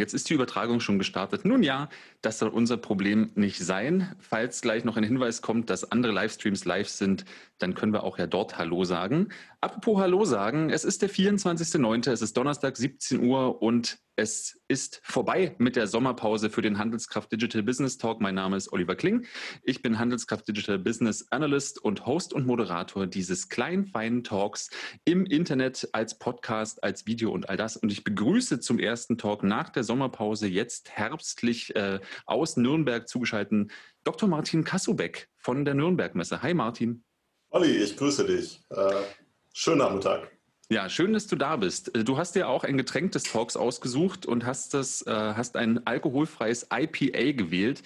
Jetzt ist die Übertragung schon gestartet. Nun ja, das soll unser Problem nicht sein. Falls gleich noch ein Hinweis kommt, dass andere Livestreams live sind, dann können wir auch ja dort Hallo sagen. Apropos Hallo sagen, es ist der 24.09., es ist Donnerstag, 17 Uhr und es ist vorbei mit der Sommerpause für den Handelskraft Digital Business Talk. Mein Name ist Oliver Kling. Ich bin Handelskraft Digital Business Analyst und Host und Moderator dieses kleinen, feinen Talks im Internet als Podcast, als Video und all das. Und ich begrüße zum ersten Talk nach der Sommerpause jetzt herbstlich äh, aus Nürnberg zugeschalten Dr. Martin Kassubeck von der Nürnberg-Messe. Hi Martin. Olli, ich grüße dich. Äh, schönen Nachmittag. Ja, schön, dass du da bist. Äh, du hast dir auch ein Getränk des Talks ausgesucht und hast das, äh, hast ein alkoholfreies IPA gewählt.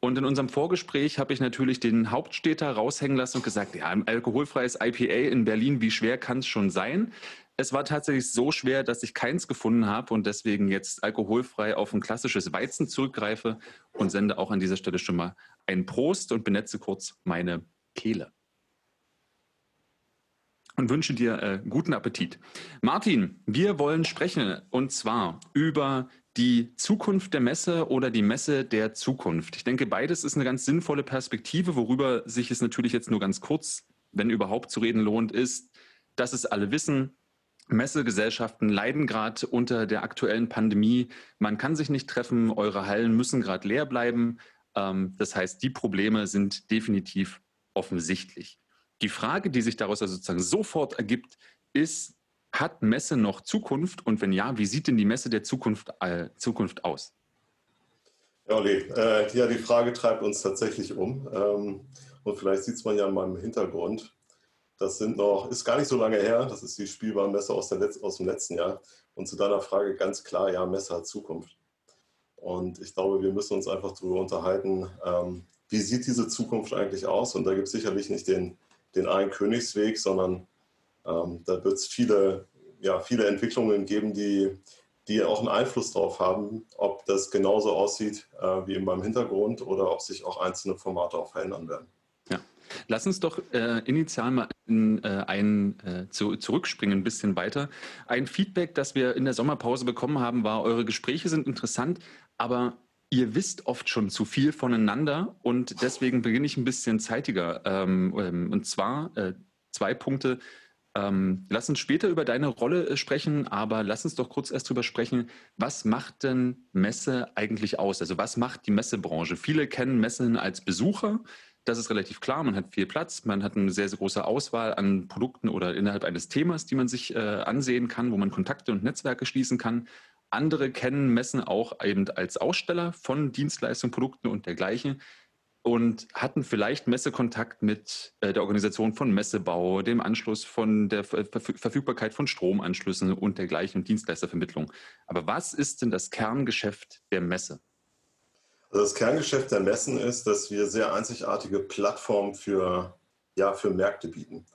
Und in unserem Vorgespräch habe ich natürlich den Hauptstädter raushängen lassen und gesagt, ja, ein alkoholfreies IPA in Berlin, wie schwer kann es schon sein? Es war tatsächlich so schwer, dass ich keins gefunden habe und deswegen jetzt alkoholfrei auf ein klassisches Weizen zurückgreife und sende auch an dieser Stelle schon mal einen Prost und benetze kurz meine Kehle und wünsche dir äh, guten Appetit. Martin, wir wollen sprechen und zwar über die Zukunft der Messe oder die Messe der Zukunft. Ich denke, beides ist eine ganz sinnvolle Perspektive, worüber sich es natürlich jetzt nur ganz kurz, wenn überhaupt zu reden lohnt, ist, dass es alle wissen, Messegesellschaften leiden gerade unter der aktuellen Pandemie. Man kann sich nicht treffen, eure Hallen müssen gerade leer bleiben. Ähm, das heißt, die Probleme sind definitiv offensichtlich. Die Frage, die sich daraus also sozusagen sofort ergibt, ist, hat Messe noch Zukunft? Und wenn ja, wie sieht denn die Messe der Zukunft, äh, Zukunft aus? Ja, Olli, äh, ja, die Frage treibt uns tatsächlich um. Ähm, und vielleicht sieht es man ja in meinem Hintergrund. Das sind noch, ist gar nicht so lange her. Das ist die Spielwarenmesse aus, aus dem letzten Jahr. Und zu deiner Frage ganz klar, ja, Messe hat Zukunft. Und ich glaube, wir müssen uns einfach darüber unterhalten, ähm, wie sieht diese Zukunft eigentlich aus? Und da gibt es sicherlich nicht den den einen Königsweg, sondern ähm, da wird es viele, ja, viele Entwicklungen geben, die, die auch einen Einfluss darauf haben, ob das genauso aussieht äh, wie in meinem Hintergrund oder ob sich auch einzelne Formate auch verändern werden. Lass uns doch äh, initial mal in, äh, ein, äh, zu, zurückspringen, ein bisschen weiter. Ein Feedback, das wir in der Sommerpause bekommen haben, war, eure Gespräche sind interessant, aber Ihr wisst oft schon zu viel voneinander und deswegen beginne ich ein bisschen zeitiger. Ähm, ähm, und zwar äh, zwei Punkte. Ähm, lass uns später über deine Rolle äh, sprechen, aber lass uns doch kurz erst drüber sprechen, was macht denn Messe eigentlich aus? Also was macht die Messebranche? Viele kennen Messen als Besucher. Das ist relativ klar. Man hat viel Platz, man hat eine sehr, sehr große Auswahl an Produkten oder innerhalb eines Themas, die man sich äh, ansehen kann, wo man Kontakte und Netzwerke schließen kann. Andere kennen Messen auch eben als Aussteller von Dienstleistungen, Produkten und dergleichen und hatten vielleicht Messekontakt mit äh, der Organisation von Messebau, dem Anschluss von der Verfügbarkeit von Stromanschlüssen und dergleichen und Dienstleistervermittlung. Aber was ist denn das Kerngeschäft der Messe? Also das Kerngeschäft der Messen ist, dass wir sehr einzigartige Plattformen für, ja, für Märkte bieten.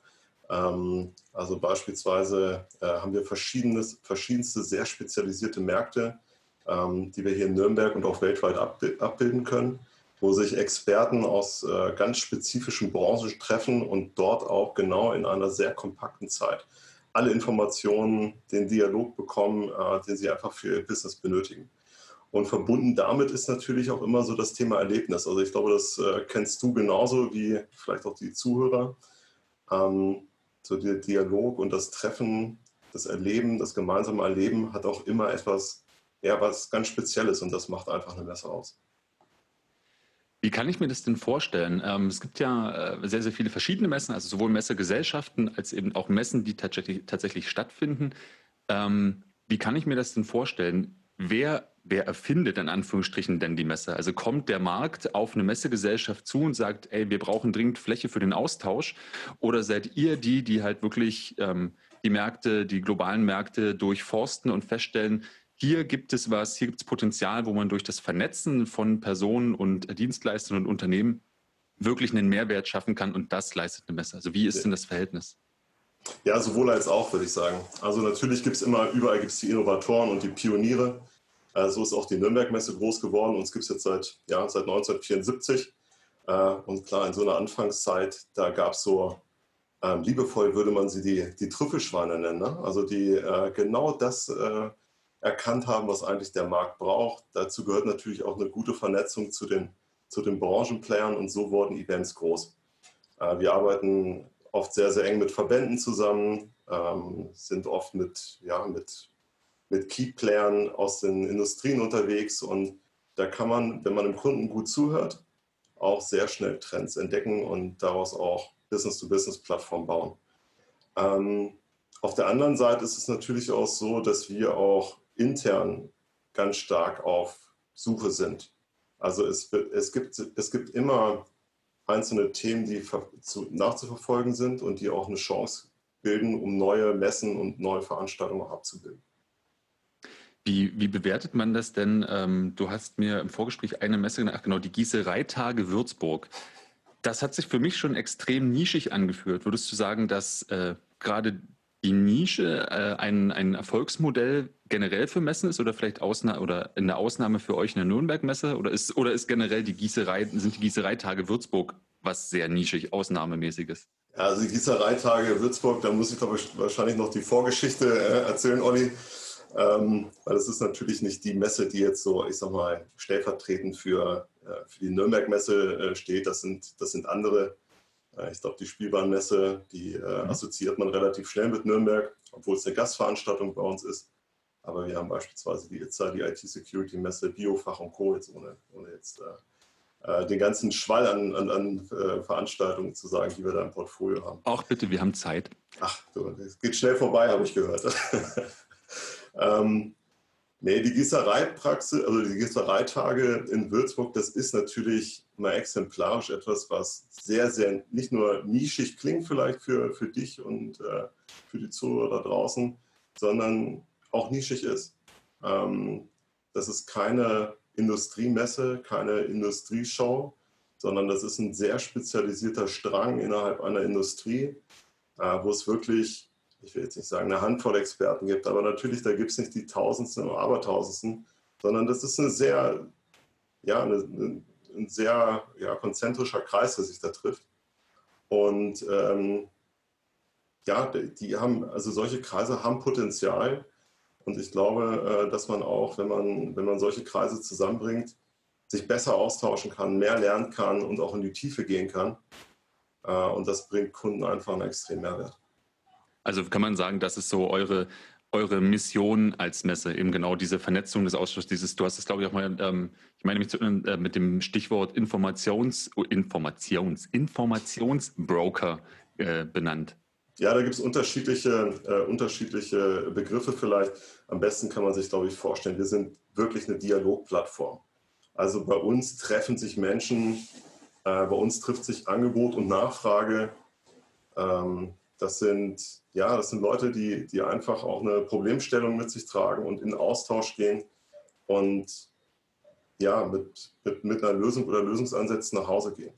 Ähm, also beispielsweise äh, haben wir verschiedenste sehr spezialisierte Märkte, ähm, die wir hier in Nürnberg und auch weltweit abbilden können, wo sich Experten aus äh, ganz spezifischen Branchen treffen und dort auch genau in einer sehr kompakten Zeit alle Informationen, den Dialog bekommen, äh, den sie einfach für ihr Business benötigen. Und verbunden damit ist natürlich auch immer so das Thema Erlebnis. Also ich glaube, das kennst du genauso wie vielleicht auch die Zuhörer. Ähm, so der Dialog und das Treffen, das Erleben, das gemeinsame Erleben hat auch immer etwas, ja, was ganz Spezielles und das macht einfach eine Messe aus. Wie kann ich mir das denn vorstellen? Ähm, es gibt ja äh, sehr, sehr viele verschiedene Messen, also sowohl Messegesellschaften als eben auch Messen, die tatsächlich, tatsächlich stattfinden. Ähm, wie kann ich mir das denn vorstellen? Wer, wer erfindet in Anführungsstrichen denn die Messe? Also kommt der Markt auf eine Messegesellschaft zu und sagt, ey, wir brauchen dringend Fläche für den Austausch? Oder seid ihr die, die halt wirklich ähm, die Märkte, die globalen Märkte durchforsten und feststellen, hier gibt es was, hier gibt es Potenzial, wo man durch das Vernetzen von Personen und Dienstleistern und Unternehmen wirklich einen Mehrwert schaffen kann und das leistet eine Messe. Also wie ist denn das Verhältnis? Ja, sowohl als auch, würde ich sagen. Also natürlich gibt es immer, überall gibt es die Innovatoren und die Pioniere. Äh, so ist auch die Nürnberg-Messe groß geworden. Uns gibt es jetzt seit, ja, seit 1974. Äh, und klar, in so einer Anfangszeit, da gab es so, äh, liebevoll würde man sie die, die Trüffelschweine nennen. Ne? Also die äh, genau das erkannt haben, was eigentlich der Markt braucht. Dazu gehört natürlich auch eine gute Vernetzung zu den, zu den Branchenplayern und so wurden Events groß. Wir arbeiten oft sehr, sehr eng mit Verbänden zusammen, ähm, sind oft mit, ja, mit, mit Key-Playern aus den Industrien unterwegs und da kann man, wenn man dem Kunden gut zuhört, auch sehr schnell Trends entdecken und daraus auch Business-to-Business-Plattform bauen. Ähm, auf der anderen Seite ist es natürlich auch so, dass wir auch intern ganz stark auf Suche sind. Also es, es, gibt, es gibt immer einzelne Themen, die zu, nachzuverfolgen sind und die auch eine Chance bilden, um neue Messen und neue Veranstaltungen abzubilden. Wie, wie, bewertet man das denn? Ähm, du hast mir im Vorgespräch eine Messe genannt, genau, die Gießereitage Würzburg. Das hat sich für mich schon extrem nischig angeführt. Würdest du sagen, dass äh, gerade die Nische äh, ein, ein Erfolgsmodell generell für Messen ist oder vielleicht Ausna oder eine Ausnahme für euch in der Nürnberg-Messe? Oder ist, oder ist generell die Gießerei, sind die Gießereitage Würzburg was sehr nischig, Ausnahmemäßiges? Also die Gießereitage Würzburg, da muss ich glaube ich wahrscheinlich noch die Vorgeschichte äh, erzählen, Olli. Ähm, weil es ist natürlich nicht die Messe, die jetzt so, ich sag mal, stellvertretend für, äh, für die Nürnberg-Messe äh, steht. Das sind, das sind andere äh, ich glaube, die Spielbahnmesse, die äh, mhm. assoziiert man relativ schnell mit Nürnberg, obwohl es eine Gastveranstaltung bei uns ist. Aber wir haben beispielsweise die ITSA, die IT-Security-Messe, Biofach und Co. jetzt ohne, ohne jetzt äh, äh, den ganzen Schwall an, an, an Veranstaltungen zu sagen, die wir da im Portfolio haben. Auch bitte, wir haben Zeit. Ach, es geht schnell vorbei, habe ich gehört. ähm, Nee, die Gießereipraxis, also die Gießereitage in Würzburg, das ist natürlich mal exemplarisch etwas, was sehr, sehr nicht nur nischig klingt vielleicht für, für dich und äh, für die Zuhörer da draußen, sondern auch nischig ist. Ähm, das ist keine Industriemesse, keine Industrieshow, sondern das ist ein sehr spezialisierter Strang innerhalb einer Industrie, äh, wo es wirklich ich will jetzt nicht sagen, eine Handvoll Experten gibt, aber natürlich, da gibt es nicht die Tausendsten oder Abertausendsten, sondern das ist eine sehr, ja, eine, ein sehr ja, konzentrischer Kreis, der sich da trifft. Und ähm, ja, die haben, also solche Kreise haben Potenzial. Und ich glaube, äh, dass man auch, wenn man, wenn man solche Kreise zusammenbringt, sich besser austauschen kann, mehr lernen kann und auch in die Tiefe gehen kann. Äh, und das bringt Kunden einfach einen extremen Mehrwert. Also kann man sagen, das ist so eure, eure Mission als Messe, eben genau diese Vernetzung des Ausschusses, dieses, du hast es glaube ich auch mal, ähm, ich meine mich zu, äh, mit dem Stichwort Informations, Informations, Informationsbroker äh, benannt. Ja, da gibt es unterschiedliche, äh, unterschiedliche Begriffe vielleicht. Am besten kann man sich, glaube ich, vorstellen, wir sind wirklich eine Dialogplattform. Also bei uns treffen sich Menschen, äh, bei uns trifft sich Angebot und Nachfrage. Ähm, das sind, ja, das sind Leute, die, die einfach auch eine Problemstellung mit sich tragen und in Austausch gehen und ja, mit, mit, mit einer Lösung oder Lösungsansätzen nach Hause gehen.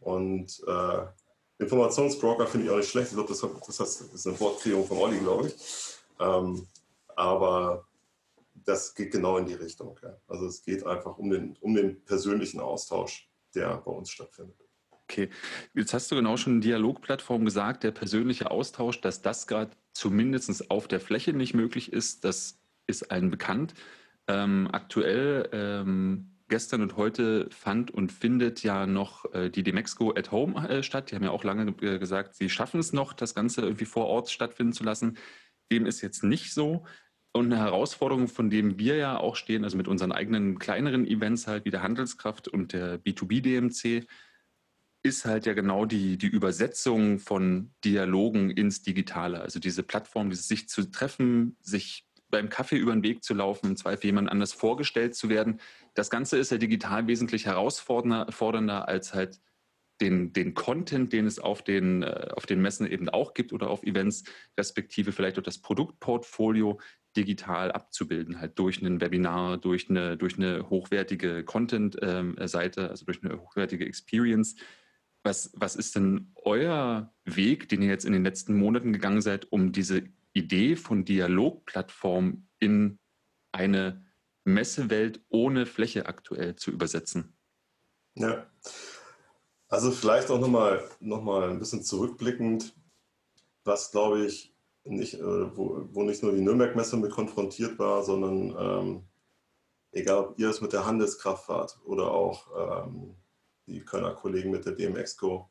Und äh, Informationsbroker finde ich auch nicht schlecht. Ich glaube, das, das, das, ist eine Wortkreierung von Olli, glaube ich. Ähm, aber das geht genau in die Richtung. Ja. Also es geht einfach um den, um den persönlichen Austausch, der bei uns stattfindet. Okay, jetzt hast du genau schon Dialogplattform gesagt, der persönliche Austausch, dass das gerade zumindest auf der Fläche nicht möglich ist, das ist allen bekannt. Ähm, aktuell, ähm, gestern und heute fand und findet ja noch äh, die Demexco at Home äh, statt. Die haben ja auch lange äh, gesagt, sie schaffen es noch, das Ganze irgendwie vor Ort stattfinden zu lassen. Dem ist jetzt nicht so. Und eine Herausforderung, von dem wir ja auch stehen, also mit unseren eigenen kleineren Events halt wie der Handelskraft und der B2B-DMC, ist halt ja genau die, die Übersetzung von Dialogen ins Digitale. Also diese Plattform, dieses sich zu treffen, sich beim Kaffee über den Weg zu laufen, im Zweifel jemand anders vorgestellt zu werden. Das Ganze ist ja digital wesentlich herausfordernder als halt den, den Content, den es auf den, äh, auf den Messen eben auch gibt oder auf Events, respektive vielleicht auch das Produktportfolio digital abzubilden, halt durch ein Webinar, durch eine, durch eine hochwertige Content-Seite, ähm, also durch eine hochwertige Experience was, was ist denn euer Weg, den ihr jetzt in den letzten Monaten gegangen seid, um diese Idee von Dialogplattform in eine Messewelt ohne Fläche aktuell zu übersetzen? Ja, also vielleicht auch nochmal noch mal ein bisschen zurückblickend, was, glaube ich, nicht, äh, wo, wo, nicht nur die Nürnberg-Messe mit konfrontiert war, sondern ähm, egal ob ihr es mit der Handelskraft wart oder auch ähm, die Kölner Kollegen mit der DMX-Co,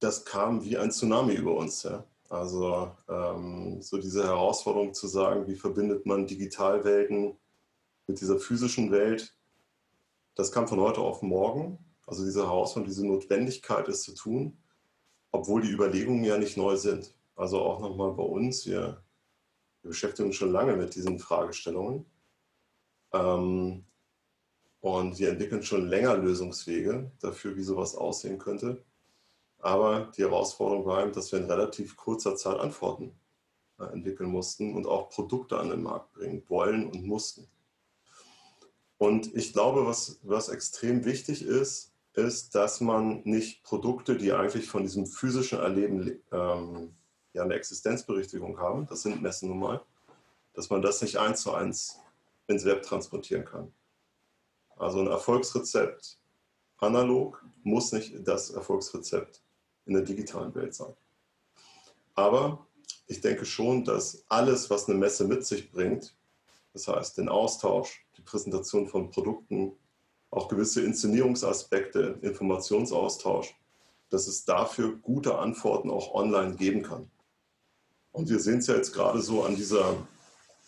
das kam wie ein Tsunami über uns. Ja? Also ähm, so diese Herausforderung zu sagen, wie verbindet man Digitalwelten mit dieser physischen Welt, das kam von heute auf morgen. Also diese Herausforderung, diese Notwendigkeit, es zu tun, obwohl die Überlegungen ja nicht neu sind. Also auch nochmal bei uns, wir, wir, beschäftigen uns schon lange mit diesen Fragestellungen. Ähm, und wir entwickeln schon länger Lösungswege dafür, wie sowas aussehen könnte. Aber die Herausforderung war eben, dass wir in relativ kurzer Zeit Antworten äh, entwickeln mussten und auch Produkte an den Markt bringen wollen und mussten. Und ich glaube, was, was extrem wichtig ist, ist, dass man nicht Produkte, die eigentlich von diesem physischen Erleben ähm, ja eine Existenzberichtigung haben, das sind Messen nun mal, dass man das nicht eins zu eins ins Web transportieren kann. Also ein Erfolgsrezept analog muss nicht das Erfolgsrezept in der digitalen Welt sein. Aber ich denke schon, dass alles, was eine Messe mit sich bringt, das heißt den Austausch, die Präsentation von Produkten, auch gewisse Inszenierungsaspekte, Informationsaustausch, dass es dafür gute Antworten auch online geben kann. Und wir sehen es ja jetzt gerade so an dieser,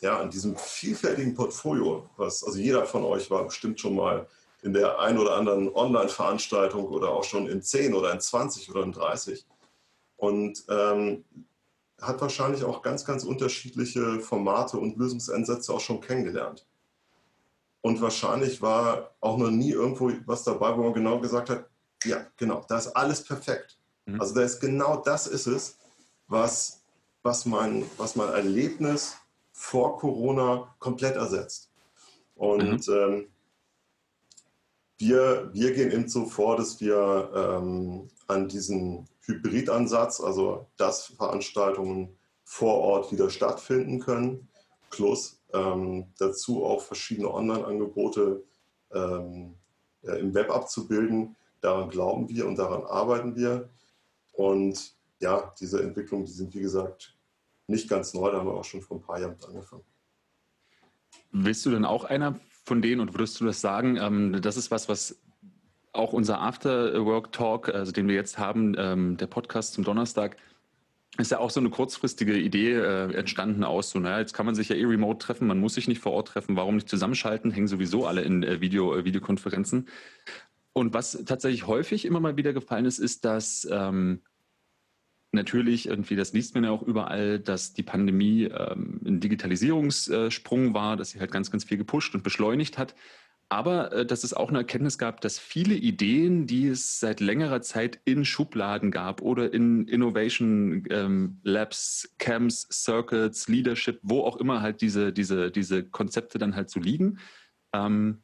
ja, an diesem vielfältigen Portfolio, was, also jeder von euch war bestimmt schon mal in der ein oder anderen Online-Veranstaltung oder auch schon in 10 oder in 20 oder in 30. Und ähm, hat wahrscheinlich auch ganz, ganz unterschiedliche Formate und Lösungsansätze auch schon kennengelernt. Und wahrscheinlich war auch noch nie irgendwo was dabei, wo man genau gesagt hat, ja, genau, da ist alles perfekt. Mhm. Also da ist genau das ist es, was, was, mein, was mein Erlebnis vor Corona komplett ersetzt. Und mhm. ähm, wir, wir gehen eben so vor, dass wir ähm, an diesen Hybridansatz, also dass Veranstaltungen vor Ort wieder stattfinden können, plus ähm, dazu auch verschiedene Online-Angebote ähm, ja, im Web abzubilden. Daran glauben wir und daran arbeiten wir. Und ja, diese Entwicklungen, die sind wie gesagt nicht ganz neu, da haben wir auch schon vor ein paar Jahren angefangen. Willst du denn auch einer von denen und würdest du das sagen? Ähm, das ist was, was auch unser After-Work-Talk, also den wir jetzt haben, ähm, der Podcast zum Donnerstag, ist ja auch so eine kurzfristige Idee äh, entstanden aus, so, naja, jetzt kann man sich ja eh remote treffen, man muss sich nicht vor Ort treffen, warum nicht zusammenschalten, hängen sowieso alle in äh, Video, äh, Videokonferenzen. Und was tatsächlich häufig immer mal wieder gefallen ist, ist, dass ähm, natürlich irgendwie, das liest man ja auch überall, dass die Pandemie ähm, ein Digitalisierungssprung war, dass sie halt ganz, ganz viel gepusht und beschleunigt hat. Aber äh, dass es auch eine Erkenntnis gab, dass viele Ideen, die es seit längerer Zeit in Schubladen gab oder in Innovation ähm, Labs, Camps, Circuits, Leadership, wo auch immer halt diese, diese, diese Konzepte dann halt so liegen, ähm,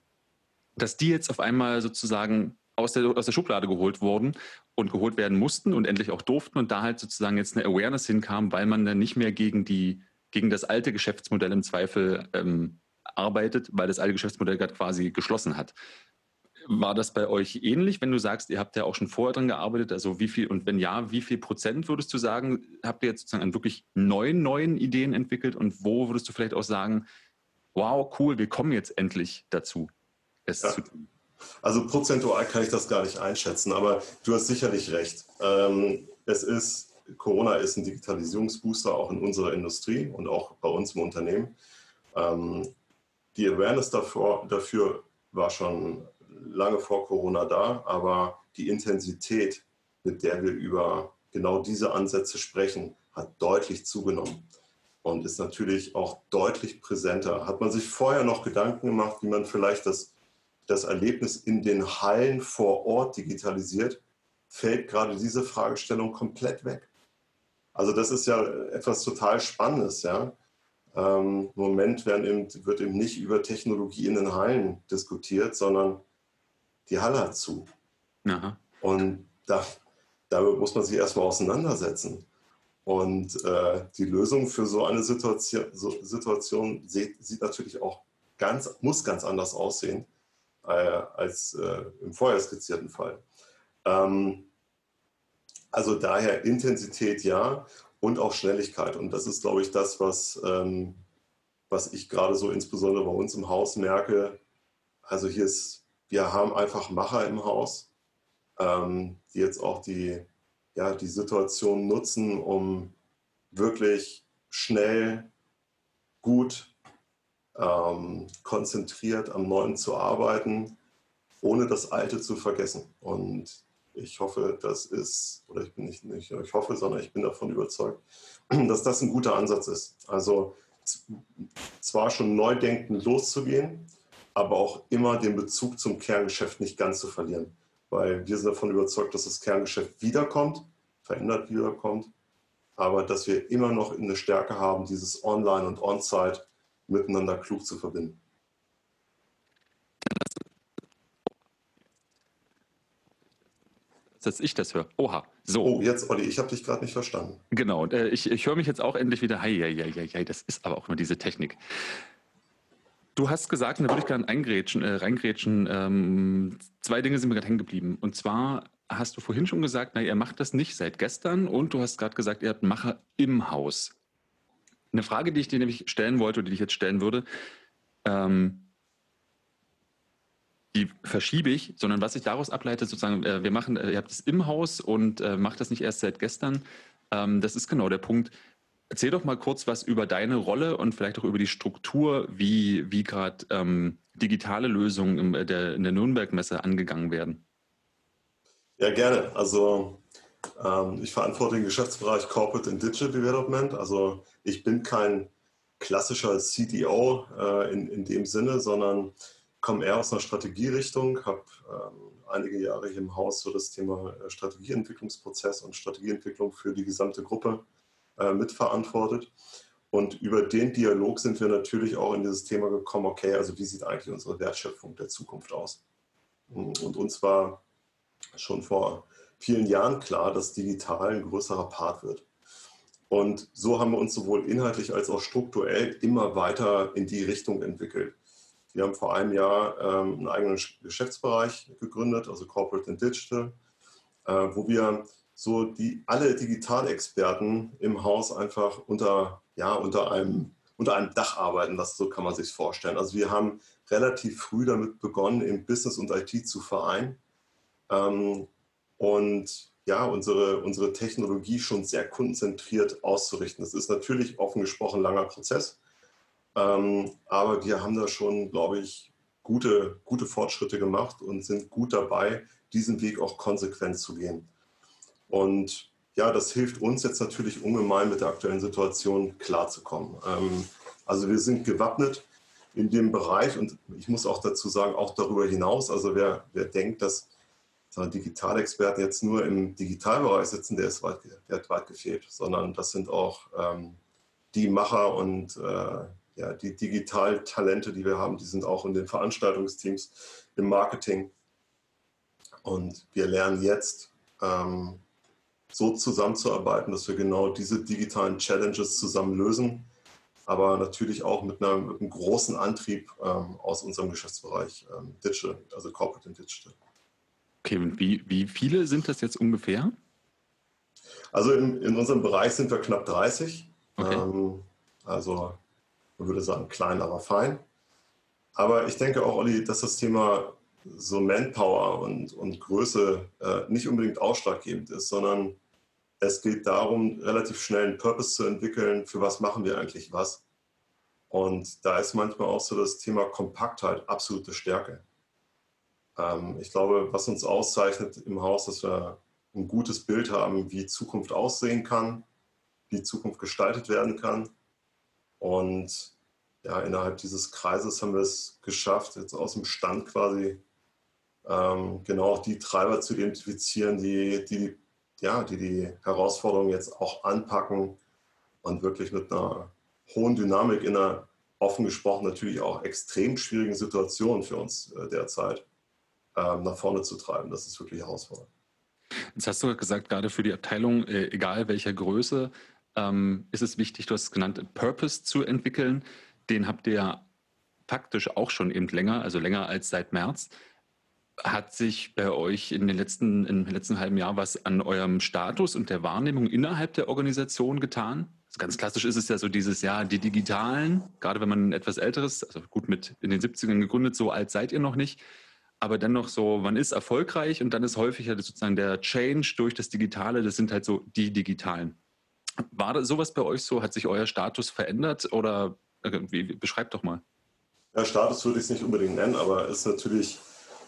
dass die jetzt auf einmal sozusagen aus der, aus der Schublade geholt wurden und geholt werden mussten und endlich auch durften und da halt sozusagen jetzt eine Awareness hinkam, weil man dann nicht mehr gegen die gegen das alte Geschäftsmodell im Zweifel ähm, arbeitet, weil das alte Geschäftsmodell gerade quasi geschlossen hat. War das bei euch ähnlich, wenn du sagst, ihr habt ja auch schon vorher dran gearbeitet? Also wie viel und wenn ja, wie viel Prozent würdest du sagen, habt ihr jetzt sozusagen an wirklich neuen, neuen Ideen entwickelt und wo würdest du vielleicht auch sagen, wow, cool, wir kommen jetzt endlich dazu, es ja. zu tun? Also prozentual kann ich das gar nicht einschätzen, aber du hast sicherlich recht. Ähm, es ist, Corona ist ein Digitalisierungsbooster auch in unserer Industrie und auch bei uns im Unternehmen. Ähm, die Awareness davor, dafür war schon lange vor Corona da, aber die Intensität, mit der wir über genau diese Ansätze sprechen, hat deutlich zugenommen und ist natürlich auch deutlich präsenter. Hat man sich vorher noch Gedanken gemacht, wie man vielleicht das, das Erlebnis in den Hallen vor Ort digitalisiert, fällt gerade diese Fragestellung komplett weg. Also das ist ja etwas total Spannendes, ja. Ähm, Im Moment eben, wird eben nicht über Technologie in den Hallen diskutiert, sondern die Halle hat zu. Aha. Und da, damit muss man sich erstmal auseinandersetzen. Und äh, die Lösung für so eine Situation, so Situation sieht, sieht, natürlich auch ganz, muss ganz anders aussehen äh, als äh, im vorher skizzierten Fall. Ähm, also daher Intensität ja. und auch Schnelligkeit. Und das ist, glaube ich, das, was, ähm, was ich gerade so insbesondere bei uns im Haus merke. Also hier ist, wir haben einfach Macher im Haus, ähm, die jetzt auch die, ja, die Situation nutzen, um wirklich schnell, gut, ähm, konzentriert am Neuen zu arbeiten, ohne das Alte zu vergessen. Und ich hoffe, das ist, oder ich bin nicht, nicht ich hoffe, sondern ich bin davon überzeugt, dass das ein guter Ansatz ist. Also zwar schon neu denken loszugehen, aber auch immer den Bezug zum Kerngeschäft nicht ganz zu verlieren. Weil wir sind davon überzeugt, dass das Kerngeschäft wiederkommt, verändert wiederkommt, aber dass wir immer noch eine Stärke haben, dieses Online und On-Site miteinander klug zu verbinden. dass ich das höre. Oha, so. Oh, jetzt, Olli, ich habe dich gerade nicht verstanden. Genau, äh, ich, ich höre mich jetzt auch endlich wieder. Hei, hei, hei, hei, das ist aber auch immer diese Technik. Du hast gesagt, und da würde ich gerne eingrätschen, äh, reingrätschen, ähm, zwei Dinge sind mir gerade hängen geblieben. Und zwar hast du vorhin schon gesagt, na, ihr macht das nicht seit gestern und du hast gerade gesagt, ihr habt Macher im Haus. Eine Frage, die ich dir nämlich stellen wollte oder die ich jetzt stellen würde, ähm, die verschiebe ich, sondern was ich daraus ableite, sozusagen, äh, wir machen, äh, ihr habt es im Haus und äh, macht das nicht erst seit gestern. Ähm, das ist genau der Punkt. Erzähl doch mal kurz was über deine Rolle und vielleicht auch über die Struktur, wie, wie gerade ähm, digitale Lösungen im, äh, der, in der Nürnberg-Messe angegangen werden. Ja, gerne. Also ich verantworte den Geschäftsbereich Corporate and Digital Development. Also ich bin kein klassischer CDO äh, in, in dem Sinne, sondern komme eher aus einer Strategierichtung, habe ähm, einige Jahre hier im Haus so das Thema äh, Strategieentwicklungsprozess und Strategieentwicklung für die gesamte Gruppe äh, mitverantwortet. Und über den Dialog sind wir natürlich auch in dieses Thema gekommen, okay, also wie sieht eigentlich unsere Wertschöpfung der Zukunft aus? Und uns war schon vor vielen Jahren klar, dass digital ein größerer Part wird. Und so haben wir uns sowohl inhaltlich als auch strukturell immer weiter in die Richtung entwickelt. Wir haben vor einem Jahr ähm, einen eigenen Geschäftsbereich gegründet, also Corporate and Digital, äh, wo wir so die, alle Digitalexperten im Haus einfach unter, ja, unter, einem, unter einem Dach arbeiten. Das, so kann man sich vorstellen. Also wir haben relativ früh damit begonnen, im Business und IT zu vereinen. Ähm, und ja, unsere, unsere Technologie schon sehr kundenzentriert auszurichten. Das ist natürlich offen gesprochen ein langer Prozess. Ähm, aber wir haben da schon, glaube ich, gute, gute Fortschritte gemacht und sind gut dabei, diesen Weg auch konsequent zu gehen. Und ja, das hilft uns jetzt natürlich ungemein mit der aktuellen Situation klarzukommen. Ähm, also wir sind gewappnet in dem Bereich und ich muss auch dazu sagen, auch darüber hinaus, also wer, wer denkt, dass Digitalexperten jetzt nur im Digitalbereich sitzen, der ist weit, der hat weit gefehlt, sondern das sind auch ähm, die Macher und äh, ja, die Digitaltalente, die wir haben, die sind auch in den Veranstaltungsteams, im Marketing. Und wir lernen jetzt ähm, so zusammenzuarbeiten, dass wir genau diese digitalen Challenges zusammen lösen, aber natürlich auch mit, einer, mit einem großen Antrieb ähm, aus unserem Geschäftsbereich ähm, Digital, also Corporate and Digital. Okay, und wie, wie viele sind das jetzt ungefähr? Also in, in unserem Bereich sind wir knapp 30. Okay. Ähm, also man würde sagen, klein, aber fein. Aber ich denke auch, Olli, dass das Thema so Manpower und, und Größe äh, nicht unbedingt ausschlaggebend ist, sondern es geht darum, relativ schnell einen Purpose zu entwickeln, für was machen wir eigentlich was. Und da ist manchmal auch so das Thema Kompaktheit absolute Stärke. Ähm, ich glaube, was uns auszeichnet im Haus, dass wir ein gutes Bild haben, wie Zukunft aussehen kann, wie Zukunft gestaltet werden kann. Und ja, innerhalb dieses Kreises haben wir es geschafft, jetzt aus dem Stand quasi ähm, genau auch die Treiber zu identifizieren, die die, ja, die die Herausforderungen jetzt auch anpacken und wirklich mit einer hohen Dynamik in einer offen gesprochen natürlich auch extrem schwierigen Situation für uns äh, derzeit ähm, nach vorne zu treiben. Das ist wirklich herausfordernd. Jetzt hast du gesagt, gerade für die Abteilung, äh, egal welcher Größe, ähm, ist es wichtig, du hast es genannt, Purpose zu entwickeln. Den habt ihr faktisch auch schon eben länger, also länger als seit März. Hat sich bei euch in den letzten, im letzten halben Jahr was an eurem Status und der Wahrnehmung innerhalb der Organisation getan? Also ganz klassisch ist es ja so dieses Jahr, die Digitalen, gerade wenn man etwas älteres, also gut mit in den 70ern gegründet, so alt seid ihr noch nicht, aber dennoch so, man ist erfolgreich und dann ist häufig halt sozusagen der Change durch das Digitale, das sind halt so die Digitalen. War das sowas bei euch so? Hat sich euer Status verändert oder wie, beschreibt doch mal. Ja, Status würde ich es nicht unbedingt nennen, aber ist natürlich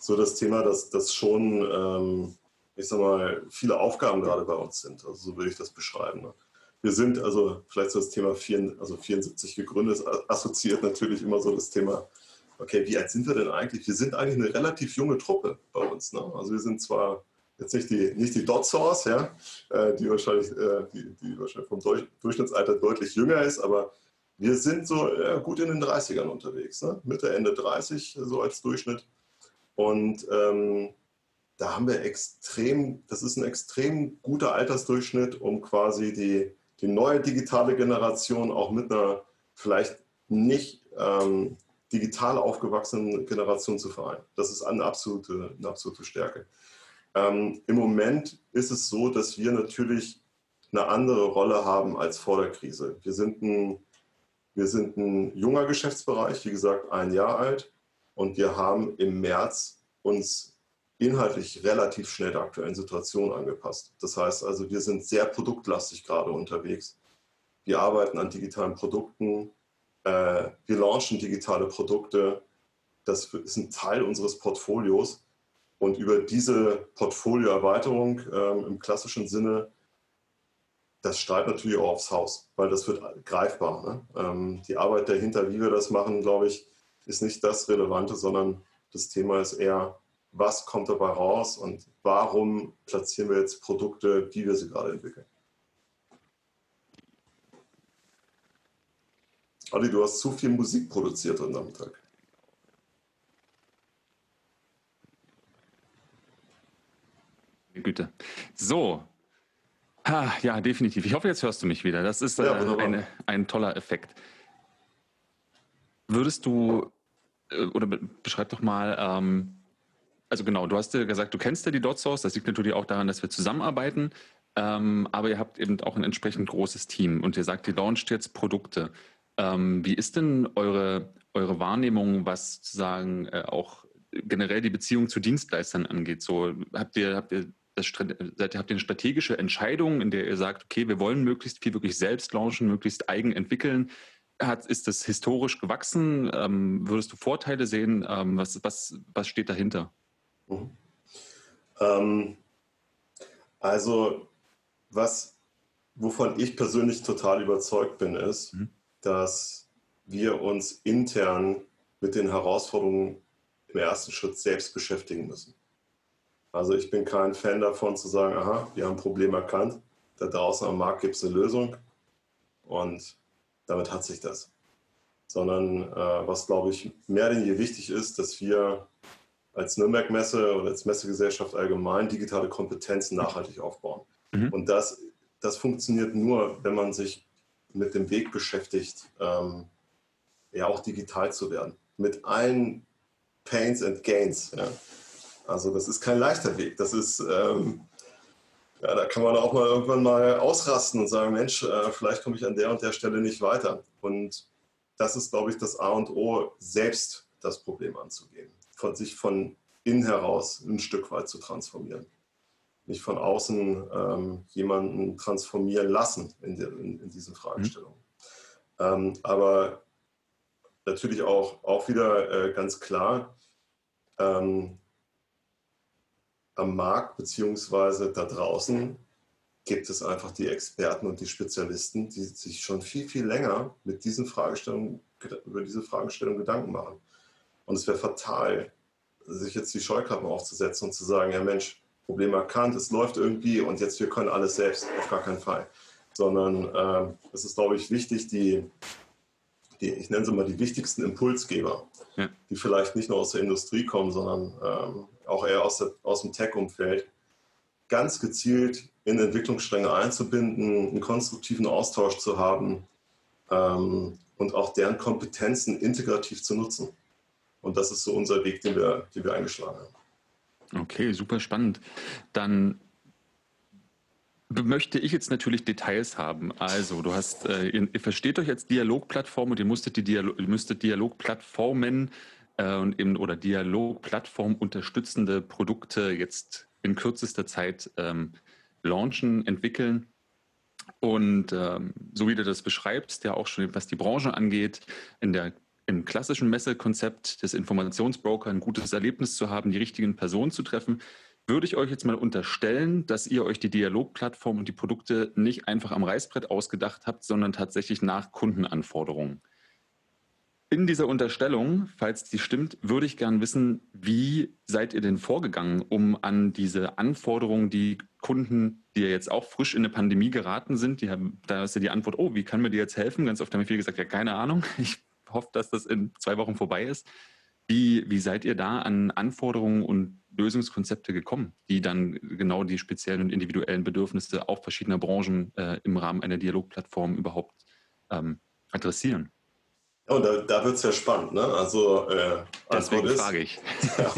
so das Thema, dass das schon, ähm, ich sag mal, viele Aufgaben gerade bei uns sind. Also so würde ich das beschreiben. Ne? Wir sind also vielleicht so das Thema 4, also 74 gegründet, assoziiert natürlich immer so das Thema, okay, wie alt sind wir denn eigentlich? Wir sind eigentlich eine relativ junge Truppe bei uns. Ne? Also wir sind zwar jetzt nicht die, nicht die Dot Source, ja, äh, die, wahrscheinlich, äh, die, die wahrscheinlich vom Durchschnittsalter deutlich jünger ist, aber wir sind so äh, gut in den 30ern unterwegs, ne? Mitte, Ende 30 so als Durchschnitt. Und ähm, da haben wir extrem, das ist ein extrem guter Altersdurchschnitt, um quasi die, die neue digitale Generation auch mit einer vielleicht nicht ähm, digital aufgewachsenen Generation zu vereinen. Das ist eine absolute, eine absolute Stärke. Ähm, Im Moment ist es so, dass wir natürlich eine andere Rolle haben als vor der Krise. Wir sind ein, wir sind ein junger Geschäftsbereich, wie gesagt, ein Jahr alt. Und wir haben im März uns inhaltlich relativ schnell der aktuellen Situation angepasst. Das heißt also, wir sind sehr produktlastig gerade unterwegs. Wir arbeiten an digitalen Produkten, äh, wir launchen digitale Produkte. Das ist ein Teil unseres Portfolios. Und über diese Portfolioerweiterung ähm, im klassischen Sinne, das strahlt natürlich auch aufs Haus, weil das wird greifbar. Ne? Ähm, die Arbeit dahinter, wie wir das machen, glaube ich, ist nicht das Relevante, sondern das Thema ist eher, was kommt dabei raus und warum platzieren wir jetzt Produkte, wie wir sie gerade entwickeln. Olli, du hast zu viel Musik produziert heute Nachmittag. Güte. So. Ah, ja, definitiv. Ich hoffe, jetzt hörst du mich wieder. Das ist äh, ja, eine, ein toller Effekt. Würdest du, äh, oder beschreib doch mal, ähm, also genau, du hast ja gesagt, du kennst ja die Dot Source. Das liegt natürlich auch daran, dass wir zusammenarbeiten. Ähm, aber ihr habt eben auch ein entsprechend großes Team und ihr sagt, ihr launcht jetzt Produkte. Ähm, wie ist denn eure, eure Wahrnehmung, was sozusagen äh, auch generell die Beziehung zu Dienstleistern angeht? So habt ihr, habt ihr das, seid ihr habt ihr eine strategische Entscheidung, in der ihr sagt, okay, wir wollen möglichst viel wirklich selbst launchen, möglichst eigen entwickeln. Hat, ist das historisch gewachsen? Ähm, würdest du Vorteile sehen? Ähm, was, was, was steht dahinter? Mhm. Ähm, also, was, wovon ich persönlich total überzeugt bin, ist, mhm dass wir uns intern mit den Herausforderungen im ersten Schritt selbst beschäftigen müssen. Also ich bin kein Fan davon zu sagen, aha, wir haben ein Problem erkannt, da draußen am Markt gibt es eine Lösung und damit hat sich das. Sondern äh, was, glaube ich, mehr denn je wichtig ist, dass wir als Nürnberg-Messe oder als Messegesellschaft allgemein digitale Kompetenzen nachhaltig aufbauen. Mhm. Und das, das funktioniert nur, wenn man sich mit dem Weg beschäftigt, ähm, ja auch digital zu werden. Mit allen Pains and Gains. Ja. Also das ist kein leichter Weg. Das ist, ähm, ja, da kann man auch mal irgendwann mal ausrasten und sagen, Mensch, äh, vielleicht komme ich an der und der Stelle nicht weiter. Und das ist, glaube ich, das A und O, selbst das Problem anzugehen. Von sich von innen heraus ein Stück weit zu transformieren nicht von außen ähm, jemanden transformieren lassen in, der, in, in diesen Fragestellungen. Mhm. Ähm, aber natürlich auch, auch wieder äh, ganz klar, ähm, am Markt beziehungsweise da draußen gibt es einfach die Experten und die Spezialisten, die sich schon viel, viel länger mit diesen Fragestellungen, über diese Fragestellung Gedanken machen. Und es wäre fatal, sich jetzt die Scheuklappen aufzusetzen und zu sagen, ja Mensch, Problem erkannt, es läuft irgendwie und jetzt wir können alles selbst, auf gar keinen Fall. Sondern äh, es ist, glaube ich, wichtig, die, die, ich nenne sie mal die wichtigsten Impulsgeber, ja. die vielleicht nicht nur aus der Industrie kommen, sondern ähm, auch eher aus, der, aus dem Tech-Umfeld, ganz gezielt in Entwicklungsstränge einzubinden, einen konstruktiven Austausch zu haben ähm, und auch deren Kompetenzen integrativ zu nutzen. Und das ist so unser Weg, den wir, den wir eingeschlagen haben. Okay, super spannend. Dann möchte ich jetzt natürlich Details haben. Also, du hast, äh, ihr, ihr, versteht euch als Dialogplattform und ihr musstet die Dialog, ihr müsstet Dialogplattformen äh, und eben oder Dialogplattform unterstützende Produkte jetzt in kürzester Zeit ähm, launchen, entwickeln. Und ähm, so wie du das beschreibst, ja auch schon was die Branche angeht, in der im klassischen Messekonzept des Informationsbroker ein gutes Erlebnis zu haben, die richtigen Personen zu treffen, würde ich euch jetzt mal unterstellen, dass ihr euch die Dialogplattform und die Produkte nicht einfach am Reißbrett ausgedacht habt, sondern tatsächlich nach Kundenanforderungen. In dieser Unterstellung, falls die stimmt, würde ich gern wissen, wie seid ihr denn vorgegangen, um an diese Anforderungen, die Kunden, die ja jetzt auch frisch in eine Pandemie geraten sind, die haben, da ist ja die Antwort, oh, wie kann mir die jetzt helfen? Ganz oft haben viele gesagt, ja, keine Ahnung, ich hoffe, dass das in zwei Wochen vorbei ist. Wie, wie seid ihr da an Anforderungen und Lösungskonzepte gekommen, die dann genau die speziellen und individuellen Bedürfnisse auch verschiedener Branchen äh, im Rahmen einer Dialogplattform überhaupt ähm, adressieren? und da, da wird es ja spannend. Ne? Also, äh, Deswegen ist, frage ich. Ja,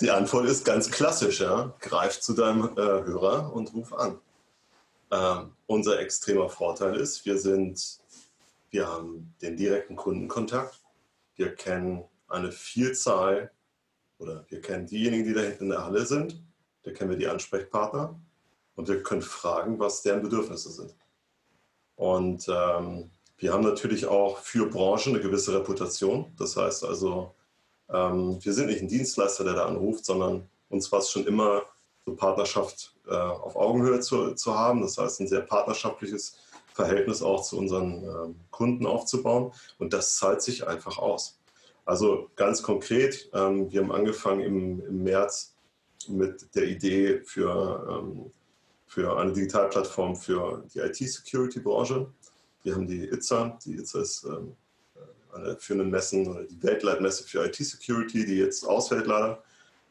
die Antwort ist ganz klassisch. Ja? Greif zu deinem äh, Hörer und ruf an. Ähm, unser extremer Vorteil ist, wir sind, wir haben den direkten Kundenkontakt. Wir kennen eine Vielzahl oder wir kennen diejenigen, die da hinten in der Halle sind. Da kennen wir die Ansprechpartner und wir können fragen, was deren Bedürfnisse sind. Und ähm, wir haben natürlich auch für Branchen eine gewisse Reputation. Das heißt also, ähm, wir sind nicht ein Dienstleister, der da anruft, sondern uns war es schon immer so Partnerschaft äh, auf Augenhöhe zu, zu, haben. Das heißt, ein sehr partnerschaftliches Verhältnis auch zu unseren ähm, Kunden aufzubauen. Und das zahlt sich einfach aus. Also ganz konkret, ähm, wir haben angefangen im, März mit der Idee für, ähm, für eine Digitalplattform für die IT-Security-Branche. Wir haben die ITSA, die ITSA ist eine führende Messen die Weltleitmesse für IT-Security, die jetzt ausfällt leider.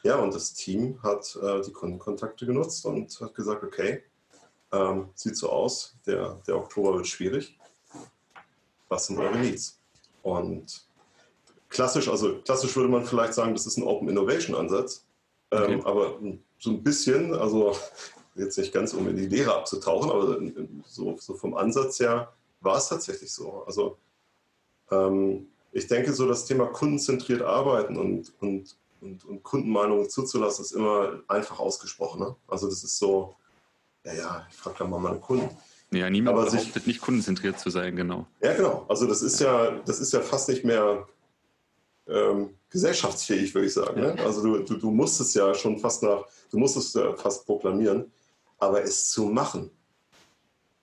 Ja, und das Team hat äh, die Kundenkontakte genutzt und hat gesagt, okay, ähm, sieht so aus, der, der Oktober wird schwierig. Was sind eure Needs? Und klassisch, also klassisch würde man vielleicht sagen, das ist ein Open Innovation Ansatz, ähm, okay. aber so ein bisschen, also jetzt nicht ganz um in die Lehre abzutauchen, aber so, so vom Ansatz her war es tatsächlich so. Also ähm, ich denke, so das Thema kundenzentriert arbeiten und, und, und, und Kundenmeinungen zuzulassen, ist immer einfach ausgesprochen. Ne? Also das ist so, ja, ja, ich frage da mal meinen Kunden. Ja, niemand Aber behauptet sich, nicht kundenzentriert zu sein, genau. Ja, genau. Also das ist ja, das ist ja fast nicht mehr ähm, gesellschaftsfähig, würde ich sagen. Ne? Also du, du, du musst es ja schon fast nach, du musst es ja fast proklamieren, aber es zu machen,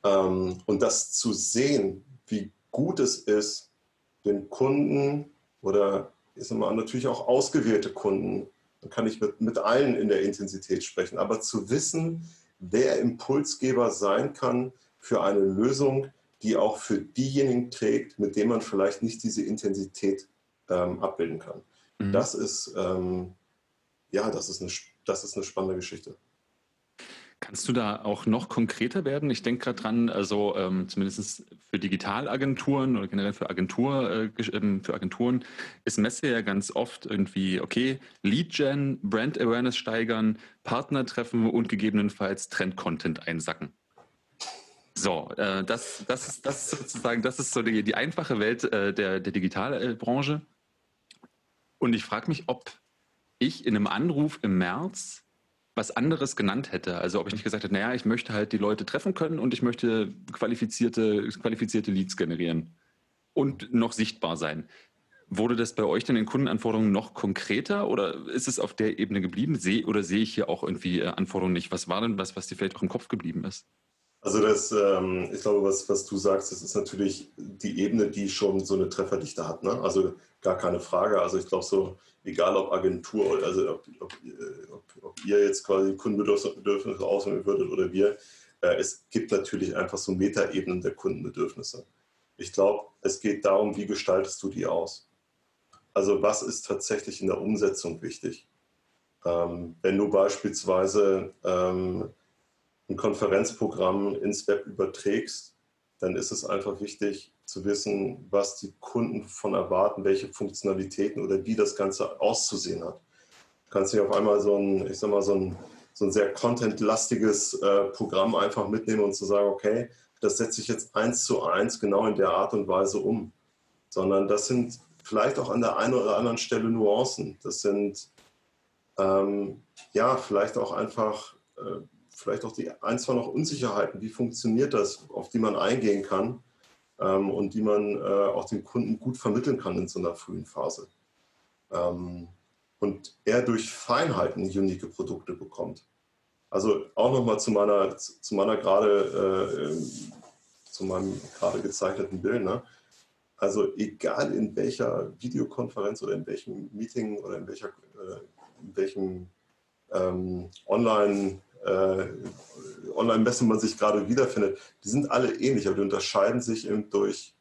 ähm, und das zu sehen, wie gut es ist, den Kunden oder ist immer natürlich auch ausgewählte Kunden, dann kann ich mit, mit allen in der Intensität sprechen, aber zu wissen, wer Impulsgeber sein kann für eine Lösung, die auch für diejenigen trägt, mit denen man vielleicht nicht diese Intensität ähm, abbilden kann. Mhm. Das ist ähm, ja, das ist, eine, das ist eine spannende Geschichte. Kannst du da auch noch konkreter werden? Ich denke gerade dran, also ähm, zumindest für Digitalagenturen oder generell für, Agentur, äh, ähm, für Agenturen ist Messe ja ganz oft irgendwie, okay, Lead-Gen, Brand-Awareness steigern, Partner treffen und gegebenenfalls Trend-Content einsacken. So, äh, das, das, ist, das ist sozusagen, das ist so die, die einfache Welt äh, der, der Digitalbranche. Und ich frage mich, ob ich in einem Anruf im März was anderes genannt hätte. Also ob ich nicht gesagt hätte, naja, ich möchte halt die Leute treffen können und ich möchte qualifizierte, qualifizierte Leads generieren und noch sichtbar sein. Wurde das bei euch denn in Kundenanforderungen noch konkreter oder ist es auf der Ebene geblieben? Seh, oder sehe ich hier auch irgendwie äh, Anforderungen nicht? Was war denn was, was dir vielleicht auch im Kopf geblieben ist? Also das, ähm, ich glaube, was, was du sagst, das ist natürlich die Ebene, die schon so eine Trefferdichte hat. Ne? Also gar keine Frage. Also ich glaube so, egal ob Agentur, also ob, ob, ob, ob ihr jetzt quasi Kundenbedürfnisse auswählen würdet oder wir, äh, es gibt natürlich einfach so Metaebenen der Kundenbedürfnisse. Ich glaube, es geht darum, wie gestaltest du die aus? Also was ist tatsächlich in der Umsetzung wichtig? Ähm, wenn du beispielsweise ähm, ein Konferenzprogramm ins Web überträgst, dann ist es einfach wichtig zu wissen, was die Kunden von erwarten, welche Funktionalitäten oder wie das Ganze auszusehen hat. kannst nicht auf einmal so ein, ich sag mal, so ein, so ein sehr contentlastiges äh, Programm einfach mitnehmen und zu sagen, okay, das setze ich jetzt eins zu eins genau in der Art und Weise um. Sondern das sind vielleicht auch an der einen oder anderen Stelle Nuancen. Das sind ähm, ja vielleicht auch einfach, äh, vielleicht auch die ein, zwei noch Unsicherheiten. Wie funktioniert das, auf die man eingehen kann ähm, und die man äh, auch dem Kunden gut vermitteln kann in so einer frühen Phase. Ähm, und er durch Feinheiten unique Produkte bekommt. Also auch nochmal zu meiner, zu meiner gerade, äh, zu meinem gerade gezeichneten Bild. Ne? Also egal in welcher Videokonferenz oder in welchem Meeting oder in, welcher, äh, in welchem ähm, Online, äh, Online-Messen man sich gerade wiederfindet, die sind alle ähnlich, aber die unterscheiden sich eben durch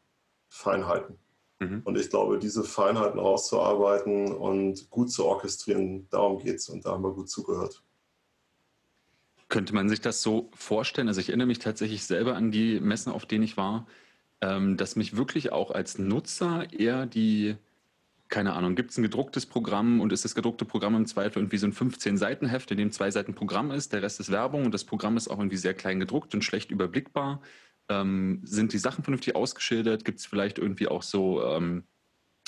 Feinheiten. Mhm. Und ich glaube, diese Feinheiten rauszuarbeiten und gut zu orchestrieren, darum geht es und da haben wir gut zugehört. Könnte man sich das so vorstellen? Also ich erinnere mich tatsächlich selber an die Messen, auf denen ich war, ähm, dass mich wirklich auch als Nutzer eher die, keine Ahnung, gibt es ein gedrucktes Programm und ist das gedruckte Programm im Zweifel irgendwie so ein 15-Seiten-Heft, in dem zwei Seiten Programm ist, der Rest ist Werbung und das Programm ist auch irgendwie sehr klein gedruckt und schlecht überblickbar. Ähm, sind die Sachen vernünftig ausgeschildert? Gibt es vielleicht irgendwie auch so ähm,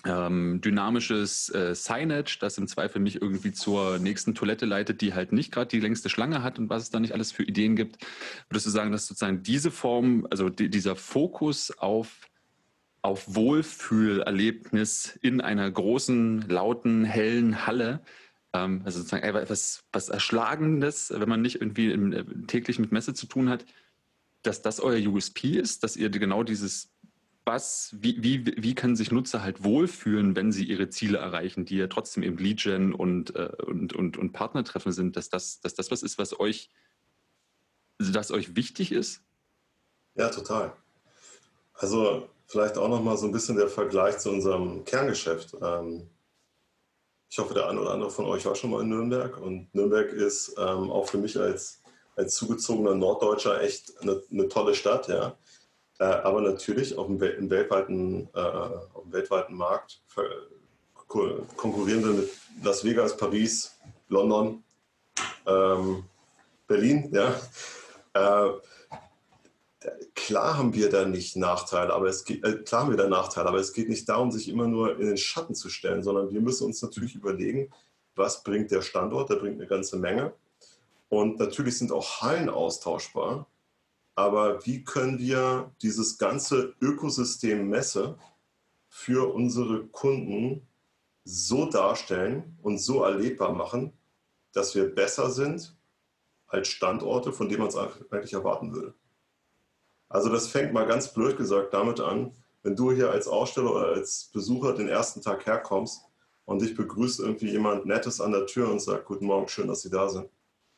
ähm, dynamisches äh, Signage, das im Zweifel mich irgendwie zur nächsten Toilette leitet, die halt nicht gerade die längste Schlange hat und was es da nicht alles für Ideen gibt? Würdest du sagen, dass sozusagen diese Form, also die, dieser Fokus auf auf Wohlfühlerlebnis in einer großen, lauten, hellen Halle, ähm, also sozusagen etwas was Erschlagendes, wenn man nicht irgendwie im, äh, täglich mit Messe zu tun hat, dass das euer USP ist, dass ihr genau dieses was, wie, wie, wie können sich Nutzer halt wohlfühlen, wenn sie ihre Ziele erreichen, die ja trotzdem eben Lead-Gen und, äh, und, und, und Partnertreffen sind, dass das, dass das was ist, was euch, das euch wichtig ist? Ja, total. Also vielleicht auch nochmal so ein bisschen der Vergleich zu unserem Kerngeschäft. Ähm, ich hoffe, der eine oder andere von euch war schon mal in Nürnberg und Nürnberg ist ähm, auch für mich als als zugezogener Norddeutscher echt eine, eine tolle Stadt, ja. Äh, aber natürlich auf dem, im weltweiten, äh, auf dem weltweiten Markt konkurrieren wir mit Las Vegas, Paris, London, ähm, Berlin, ja. Klar haben wir da nicht Nachteile, aber es geht, äh, klar haben wir da Nachteile, aber es geht nicht darum, sich immer nur in den Schatten zu stellen, sondern wir müssen uns natürlich überlegen, was bringt der Standort, der bringt eine ganze Menge. Und natürlich sind auch Hallen austauschbar. Aber wie können wir dieses ganze Ökosystem Messe für unsere Kunden so darstellen und so erlebbar machen, dass wir besser sind als Standorte, von denen man es eigentlich erwarten würde? Also das fängt mal ganz blöd gesagt damit an, wenn du hier als Aussteller oder als Besucher den ersten Tag herkommst und dich begrüßt irgendwie jemand Nettes an der Tür und sagt, guten Morgen, schön, dass Sie da sind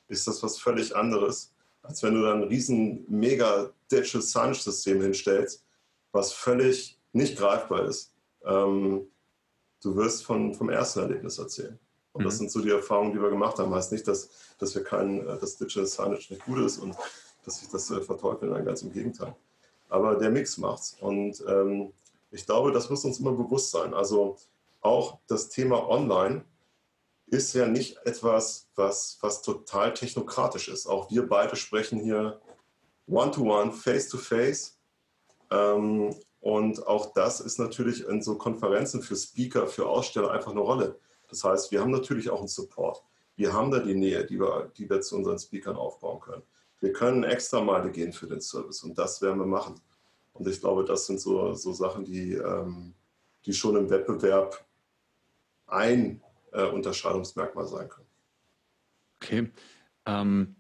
ist das was völlig anderes, als wenn du dann ein riesen mega Digital Signage System hinstellst, was völlig nicht greifbar ist. Ähm, du wirst von, vom ersten Erlebnis erzählen. Und mhm. das sind so die Erfahrungen, die wir gemacht haben. Heißt nicht, dass, dass wir kein, äh, dass Digital Signage nicht gut ist und dass ich das äh, verteufeln, nein, ganz im Gegenteil. Aber der Mix macht's. Und ähm, ich glaube, das muss uns immer bewusst sein. Also auch das Thema Online ist ja nicht etwas, was, was total technokratisch ist. Auch wir beide sprechen hier one-to-one, face-to-face. Ähm, und auch das ist natürlich in so Konferenzen für Speaker, für Aussteller einfach eine Rolle. Das heißt, wir haben natürlich auch einen Support. Wir haben da die Nähe, die wir, die wir zu unseren Speakern aufbauen können. Wir können extra Meile gehen für den Service und das werden wir machen. Und ich glaube, das sind so, so Sachen, die, ähm, die schon im Wettbewerb ein äh, Unterscheidungsmerkmal sein können. Okay. Ähm,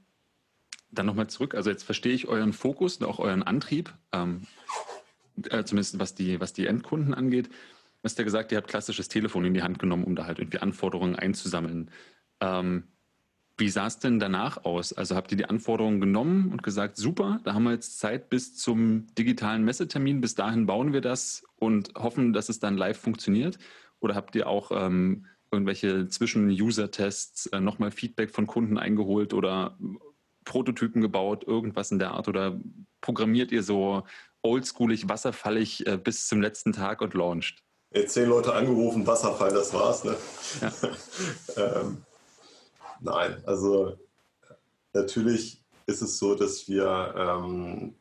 dann nochmal zurück. Also jetzt verstehe ich euren Fokus und auch euren Antrieb, ähm, äh, zumindest was die, was die Endkunden angeht. Du hast ja gesagt, ihr habt klassisches Telefon in die Hand genommen, um da halt irgendwie Anforderungen einzusammeln. Ähm, wie sah es denn danach aus? Also habt ihr die Anforderungen genommen und gesagt, super, da haben wir jetzt Zeit bis zum digitalen Messetermin, bis dahin bauen wir das und hoffen, dass es dann live funktioniert? Oder habt ihr auch ähm, irgendwelche Zwischen-User-Tests, äh, nochmal Feedback von Kunden eingeholt oder Prototypen gebaut, irgendwas in der Art? Oder programmiert ihr so oldschoolig, wasserfallig äh, bis zum letzten Tag und launcht? Jetzt zehn Leute angerufen, Wasserfall, das war's. Ne? Ja. ähm, Nein, also natürlich ist es so, dass wir ähm,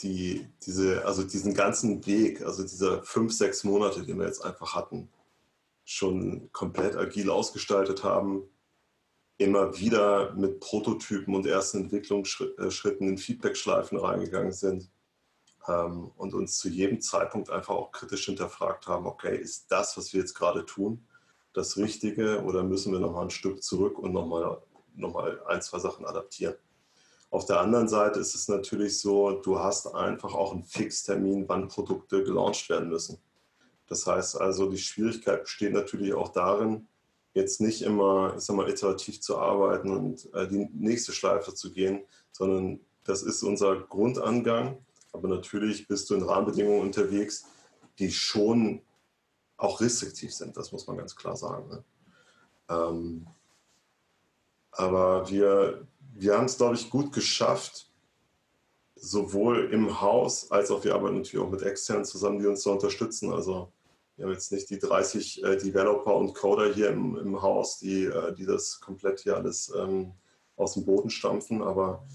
die, diese, also diesen ganzen Weg, also diese fünf, sechs Monate, die wir jetzt einfach hatten, schon komplett agil ausgestaltet haben, immer wieder mit Prototypen und ersten Entwicklungsschritten in Feedback-Schleifen reingegangen sind ähm, und uns zu jedem Zeitpunkt einfach auch kritisch hinterfragt haben, okay, ist das, was wir jetzt gerade tun, das Richtige oder müssen wir nochmal ein Stück zurück und nochmal noch mal ein, zwei Sachen adaptieren? Auf der anderen Seite ist es natürlich so, du hast einfach auch einen Fixtermin, wann Produkte gelauncht werden müssen. Das heißt also, die Schwierigkeit besteht natürlich auch darin, jetzt nicht immer, ich sag mal, iterativ zu arbeiten und äh, die nächste Schleife zu gehen, sondern das ist unser Grundangang. Aber natürlich bist du in Rahmenbedingungen unterwegs, die schon auch restriktiv sind, das muss man ganz klar sagen. Ne? Ähm, aber wir, wir haben es, glaube ich, gut geschafft, sowohl im Haus als auch wir arbeiten natürlich auch mit externen zusammen, die uns da unterstützen. Also wir haben jetzt nicht die 30 äh, Developer und Coder hier im, im Haus, die, äh, die das komplett hier alles ähm, aus dem Boden stampfen, aber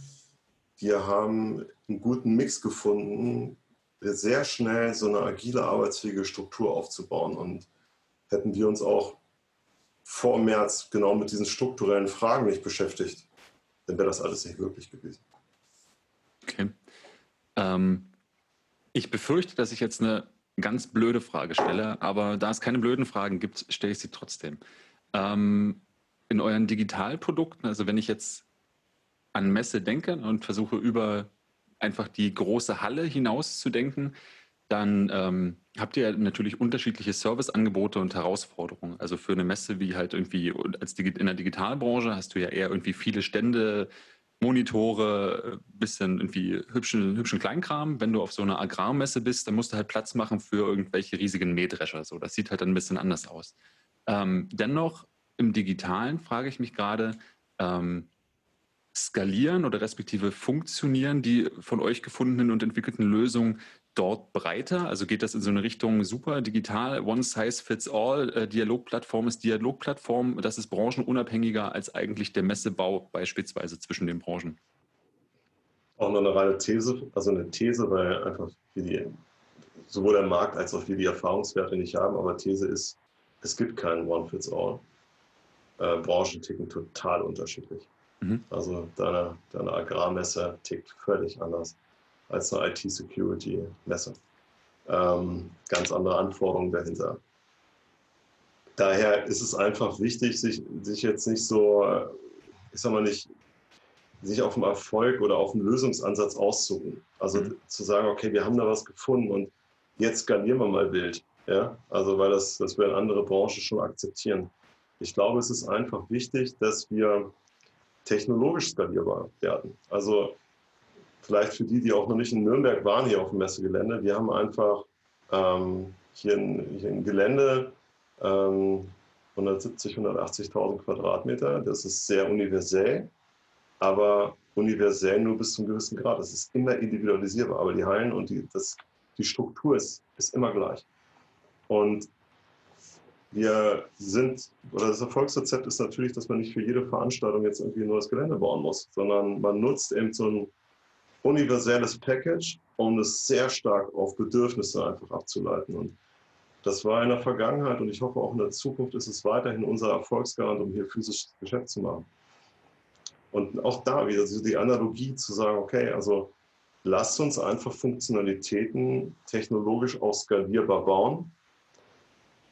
wir haben einen guten Mix gefunden, sehr schnell so eine agile, arbeitsfähige Struktur aufzubauen. Und hätten wir uns auch vor März genau mit diesen strukturellen Fragen nicht beschäftigt, dann wäre das alles nicht möglich gewesen. Okay. Ähm, ich befürchte, dass ich jetzt eine ganz blöde Frage stelle, aber da es keine blöden Fragen gibt, stelle ich sie trotzdem. Ähm, in euren Digitalprodukten, also wenn ich jetzt an Messe denke und versuche über einfach die große Halle hinaus zu denken, dann ähm, habt ihr natürlich unterschiedliche Serviceangebote und Herausforderungen. Also für eine Messe wie halt irgendwie als in der Digitalbranche hast du ja eher irgendwie viele Stände, Monitore, bisschen irgendwie hübschen, hübschen Kleinkram. Wenn du auf so einer Agrarmesse bist, dann musst du halt Platz machen für irgendwelche riesigen Mähdrescher. So, das sieht halt dann ein bisschen anders aus. Ähm, dennoch im Digitalen frage ich mich gerade, ähm, skalieren oder respektive funktionieren die von euch gefundenen und entwickelten Lösungen dort breiter? Also geht das in so eine Richtung super digital, one size fits all, äh, Dialogplattform ist Dialogplattform, das ist branchenunabhängiger als eigentlich der Messebau beispielsweise zwischen den Branchen? Auch noch eine reine These, also eine These, weil einfach die, sowohl der Markt als auch wir die Erfahrungswerte nicht haben, aber These ist, es gibt keinen One Fits All. Äh, Branchen ticken total unterschiedlich. Mhm. Also deine, deine Agrarmesse tickt völlig anders als eine IT-Security-Messe. Ähm, ganz andere Anforderungen dahinter. Daher ist es einfach wichtig, sich, sich jetzt nicht so, ich sag mal nicht, sich auf den Erfolg oder auf den Lösungsansatz auszuruhen. Also mhm. zu sagen, okay, wir haben da was gefunden und jetzt skalieren wir mal wild. Ja? Also weil das, das werden andere Branchen schon akzeptieren. Ich glaube, es ist einfach wichtig, dass wir technologisch skalierbar werden. Also vielleicht für die, die auch noch nicht in Nürnberg waren hier auf dem Messegelände, wir haben einfach ähm, hier, ein, hier, ein, Gelände, ähm, 170, 180.000 Quadratmeter. Das ist sehr universell, aber universell nur bis zum gewissen Grad. Das ist immer individualisierbar, aber die Hallen und die, das, die Struktur ist, ist immer gleich. Und wir sind, oder das Erfolgsrezept ist natürlich, dass man nicht für jede Veranstaltung jetzt irgendwie nur das Gelände bauen muss, sondern man nutzt eben so ein universelles Package, um es sehr stark auf Bedürfnisse einfach abzuleiten. Und das war in der Vergangenheit und ich hoffe auch in der Zukunft ist es weiterhin unser Erfolgsgarant, um hier physisches Geschäft zu machen. Und auch da wieder so die Analogie zu sagen, okay, also lasst uns einfach Funktionalitäten technologisch auch skalierbar bauen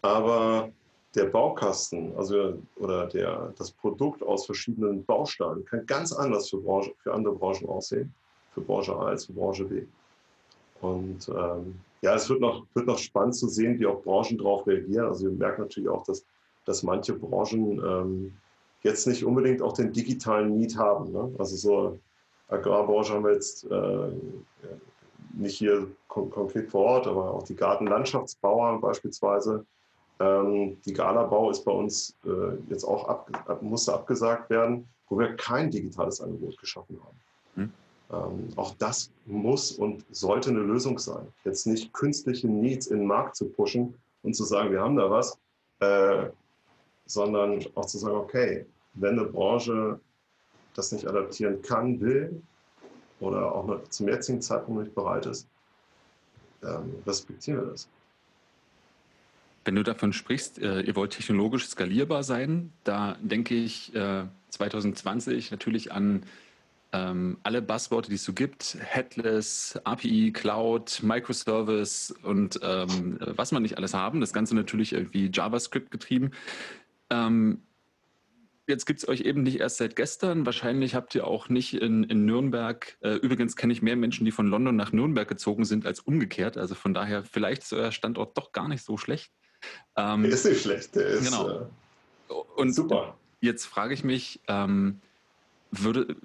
aber der Baukasten, also oder der, das Produkt aus verschiedenen Bausteinen kann ganz anders für, Branche, für andere Branchen aussehen, für Branche A als für Branche B. Und ähm, ja, es wird noch, wird noch spannend zu sehen, wie auch Branchen darauf reagieren. Also wir merken natürlich auch, dass, dass manche Branchen ähm, jetzt nicht unbedingt auch den digitalen Need haben. Ne? Also so Agrarbranche haben wir jetzt äh, nicht hier kon konkret vor Ort, aber auch die Gartenlandschaftsbauer beispielsweise ähm, die Galabau ist bei uns äh, jetzt auch ab, musste abgesagt werden, wo wir kein digitales Angebot geschaffen haben. Hm. Ähm, auch das muss und sollte eine Lösung sein. Jetzt nicht künstliche Needs in den Markt zu pushen und zu sagen, wir haben da was, äh, sondern auch zu sagen, okay, wenn eine Branche das nicht adaptieren kann, will oder auch zum jetzigen Zeitpunkt nicht bereit ist, ähm, respektieren wir das. Wenn du davon sprichst, äh, ihr wollt technologisch skalierbar sein, da denke ich äh, 2020 natürlich an ähm, alle Buzzworte, die es so gibt, Headless, API, Cloud, Microservice und ähm, was man nicht alles haben. Das Ganze natürlich irgendwie JavaScript getrieben. Ähm, jetzt gibt es euch eben nicht erst seit gestern. Wahrscheinlich habt ihr auch nicht in, in Nürnberg, äh, übrigens kenne ich mehr Menschen, die von London nach Nürnberg gezogen sind, als umgekehrt. Also von daher, vielleicht ist euer Standort doch gar nicht so schlecht. Ähm, der ist nicht schlecht, der ist genau. Äh, und super. Jetzt frage ich mich, ähm, würde,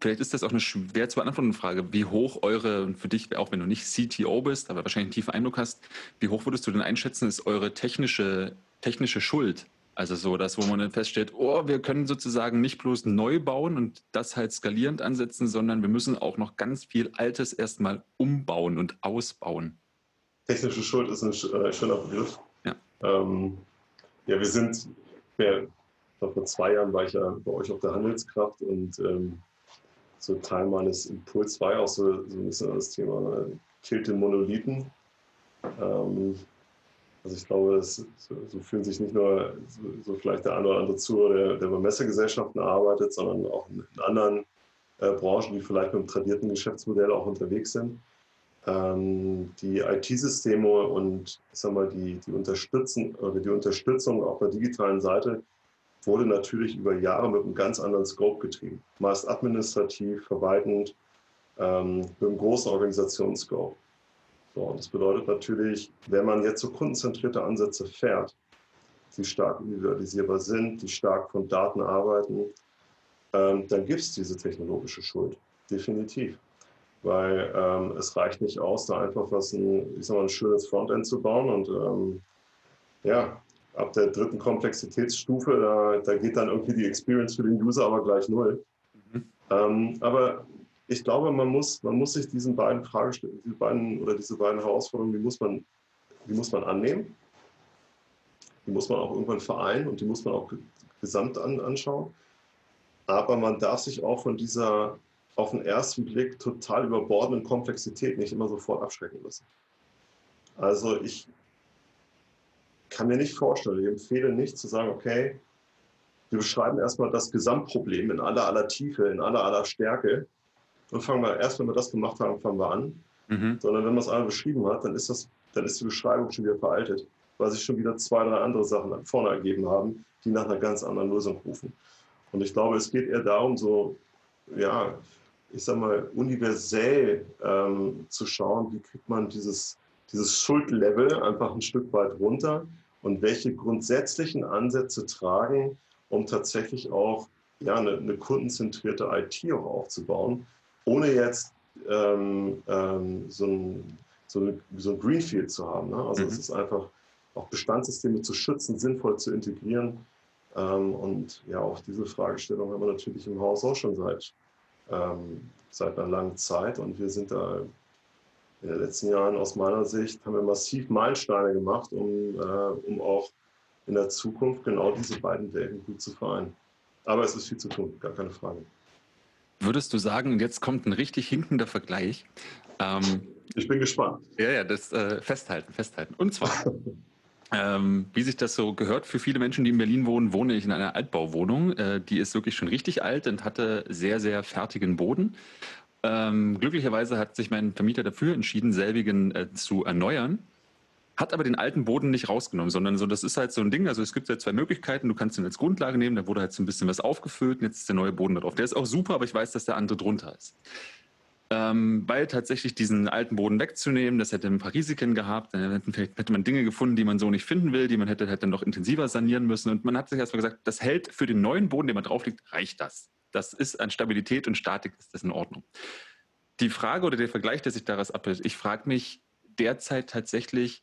vielleicht ist das auch eine schwer zu beantwortende Frage, wie hoch eure, für dich, auch wenn du nicht CTO bist, aber wahrscheinlich einen tiefen Eindruck hast, wie hoch würdest du denn einschätzen, ist eure technische, technische Schuld also so, dass wo man dann feststellt, oh, wir können sozusagen nicht bloß neu bauen und das halt skalierend ansetzen, sondern wir müssen auch noch ganz viel Altes erstmal umbauen und ausbauen. Technische Schuld ist ein äh, schöner Begriff. Ja, ähm, ja wir sind, ja, vor zwei Jahren war ich ja bei euch auf der Handelskraft und ähm, so Teil meines Impuls war ja auch so, so ein bisschen das Thema äh, den Monolithen. Ähm, also ich glaube, es, so, so, fühlen sich nicht nur so, so, vielleicht der eine oder andere zu, der, der bei Messegesellschaften arbeitet, sondern auch in, in anderen äh, Branchen, die vielleicht mit einem tradierten Geschäftsmodell auch unterwegs sind. Ähm, die IT-Systeme und ich sag mal, die, die, Unterstützen, oder die Unterstützung auf der digitalen Seite wurde natürlich über Jahre mit einem ganz anderen Scope getrieben. Meist administrativ, verwaltend, ähm, mit einem großen Organisationsscope. So, und das bedeutet natürlich, wenn man jetzt so kundenzentrierte Ansätze fährt, die stark individualisierbar sind, die stark von Daten arbeiten, ähm, dann gibt es diese technologische Schuld. Definitiv. Weil ähm, es reicht nicht aus, da einfach was ein, ich sag mal, ein schönes Frontend zu bauen und ähm, ja, ab der dritten Komplexitätsstufe, da, da geht dann irgendwie die Experience für den User aber gleich null. Mhm. Ähm, aber ich glaube, man muss, man muss sich diesen beiden Fragestellungen, die beiden oder diese beiden Herausforderungen, die muss man, die muss man annehmen. Die muss man auch irgendwann vereinen und die muss man auch gesamt an, anschauen. Aber man darf sich auch von dieser auf den ersten Blick total überbordenden Komplexität nicht immer sofort abschrecken lassen. Also ich kann mir nicht vorstellen, ich empfehle nicht zu sagen, okay, wir beschreiben erstmal das Gesamtproblem in aller aller Tiefe, in aller aller Stärke und fangen wir erst, wenn wir das gemacht haben, fangen wir an. Mhm. Sondern wenn man es einmal beschrieben hat, dann ist, das, dann ist die Beschreibung schon wieder veraltet, weil sich schon wieder zwei, drei andere Sachen vorne ergeben haben, die nach einer ganz anderen Lösung rufen. Und ich glaube, es geht eher darum, so, ja, ich sag mal, universell ähm, zu schauen, wie kriegt man dieses, dieses Schuldlevel einfach ein Stück weit runter und welche grundsätzlichen Ansätze tragen, um tatsächlich auch ja, eine, eine kundenzentrierte IT auch aufzubauen, ohne jetzt ähm, ähm, so, ein, so, eine, so, ein, Greenfield zu haben. Ne? Also mhm. es ist einfach auch Bestandssysteme zu schützen, sinnvoll zu integrieren. Ähm, und ja, auch diese Fragestellung haben wir natürlich im Haus auch schon seit, ähm, seit einer langen Zeit. Und wir sind da in den letzten Jahren aus meiner Sicht, haben wir massiv Meilensteine gemacht, um, äh, um auch in der Zukunft genau diese beiden Welten gut zu vereinen. Aber es ist viel zu tun, gar keine Frage. Würdest du sagen, jetzt kommt ein richtig hinkender Vergleich? Ähm, ich bin gespannt. Ja, ja, das äh, festhalten, festhalten. Und zwar, ähm, wie sich das so gehört, für viele Menschen, die in Berlin wohnen, wohne ich in einer Altbauwohnung. Äh, die ist wirklich schon richtig alt und hatte sehr, sehr fertigen Boden. Ähm, glücklicherweise hat sich mein Vermieter dafür entschieden, selbigen äh, zu erneuern hat aber den alten Boden nicht rausgenommen, sondern so, das ist halt so ein Ding. Also es gibt ja zwei Möglichkeiten. Du kannst ihn als Grundlage nehmen, da wurde halt so ein bisschen was aufgefüllt und jetzt ist der neue Boden drauf. Der ist auch super, aber ich weiß, dass der andere drunter ist. Ähm, weil tatsächlich diesen alten Boden wegzunehmen, das hätte ein paar Risiken gehabt. Dann hätte man Dinge gefunden, die man so nicht finden will, die man hätte, hätte noch intensiver sanieren müssen. Und man hat sich erstmal gesagt, das hält für den neuen Boden, den man drauf liegt, reicht das. Das ist an Stabilität und Statik ist das in Ordnung. Die Frage oder der Vergleich, der sich daraus abbildet, ich frage mich derzeit tatsächlich,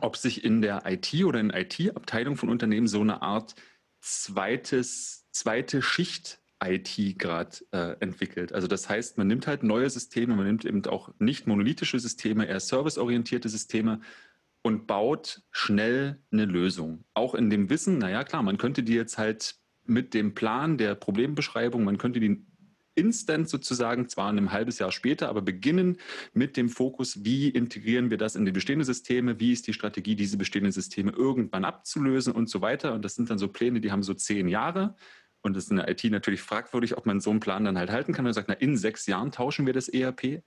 ob sich in der IT oder in IT-Abteilung von Unternehmen so eine Art zweites, zweite Schicht IT gerade äh, entwickelt. Also das heißt, man nimmt halt neue Systeme, man nimmt eben auch nicht monolithische Systeme, eher serviceorientierte Systeme und baut schnell eine Lösung. Auch in dem Wissen, naja klar, man könnte die jetzt halt mit dem Plan der Problembeschreibung. Man könnte die instant sozusagen, zwar ein halbes Jahr später, aber beginnen mit dem Fokus, wie integrieren wir das in die bestehenden Systeme, wie ist die Strategie, diese bestehenden Systeme irgendwann abzulösen und so weiter. Und das sind dann so Pläne, die haben so zehn Jahre. Und das ist in der IT natürlich fragwürdig, ob man so einen Plan dann halt halten kann. Man sagt, na, in sechs Jahren tauschen wir das ERP.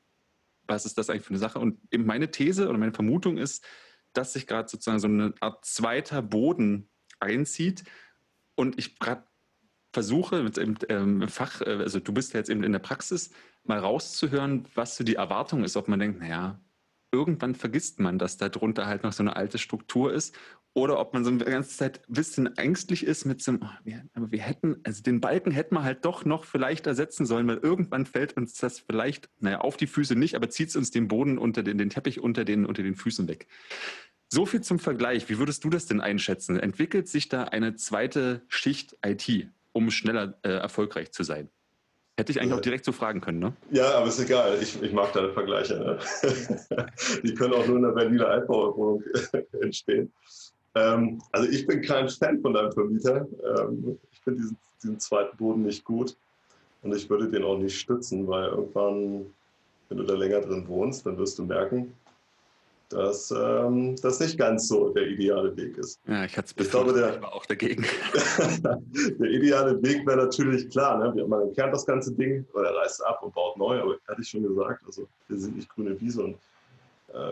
Was ist das eigentlich für eine Sache? Und eben meine These oder meine Vermutung ist, dass sich gerade sozusagen so eine Art zweiter Boden einzieht. Und ich gerade versuche mit dem ähm, Fach, äh, also du bist ja jetzt eben in der Praxis, mal rauszuhören, was so die Erwartung ist, ob man denkt, naja, irgendwann vergisst man, dass da drunter halt noch so eine alte Struktur ist oder ob man so eine ganze Zeit ein bisschen ängstlich ist mit so einem, oh, wir, aber wir hätten, also den Balken hätten wir halt doch noch vielleicht ersetzen sollen, weil irgendwann fällt uns das vielleicht, naja, auf die Füße nicht, aber zieht es uns den Boden unter den, den Teppich unter den, unter den Füßen weg. So viel zum Vergleich. Wie würdest du das denn einschätzen? Entwickelt sich da eine zweite Schicht IT? um schneller äh, erfolgreich zu sein? Hätte ich eigentlich auch direkt so fragen können, ne? Ja, aber ist egal. Ich, ich mag deine Vergleiche. Ne? Die können auch nur in der Berliner Altbauwohnung entstehen. Ähm, also ich bin kein Fan von deinem Vermieter. Ähm, ich finde diesen, diesen, zweiten Boden nicht gut. Und ich würde den auch nicht stützen, weil irgendwann, wenn du da länger drin wohnst, dann wirst du merken, dass ähm, das nicht ganz so der ideale Weg ist. Ja, ich hatte es ich glaube, der, war auch dagegen. der ideale Weg wäre natürlich klar, ne? man entkernt das ganze Ding oder reißt ab und baut neu, aber hatte ich schon gesagt, also wir sind nicht grüne Wiese und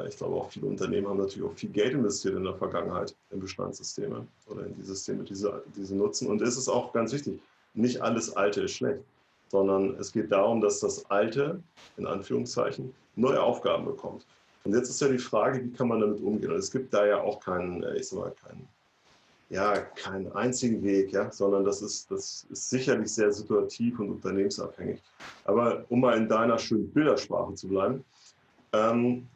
ich glaube auch viele Unternehmen haben natürlich auch viel Geld investiert in der Vergangenheit in Bestandssysteme oder in die Systeme, die sie, die sie nutzen. Und es ist auch ganz wichtig, nicht alles Alte ist schlecht, sondern es geht darum, dass das Alte, in Anführungszeichen, neue Aufgaben bekommt. Und jetzt ist ja die Frage, wie kann man damit umgehen? Und es gibt da ja auch keinen, äh, ich sag mal, keinen, ja, keinen einzigen Weg, ja, sondern das ist, das ist sicherlich sehr situativ und unternehmensabhängig. Aber um mal in deiner schönen Bildersprache zu bleiben, ähm,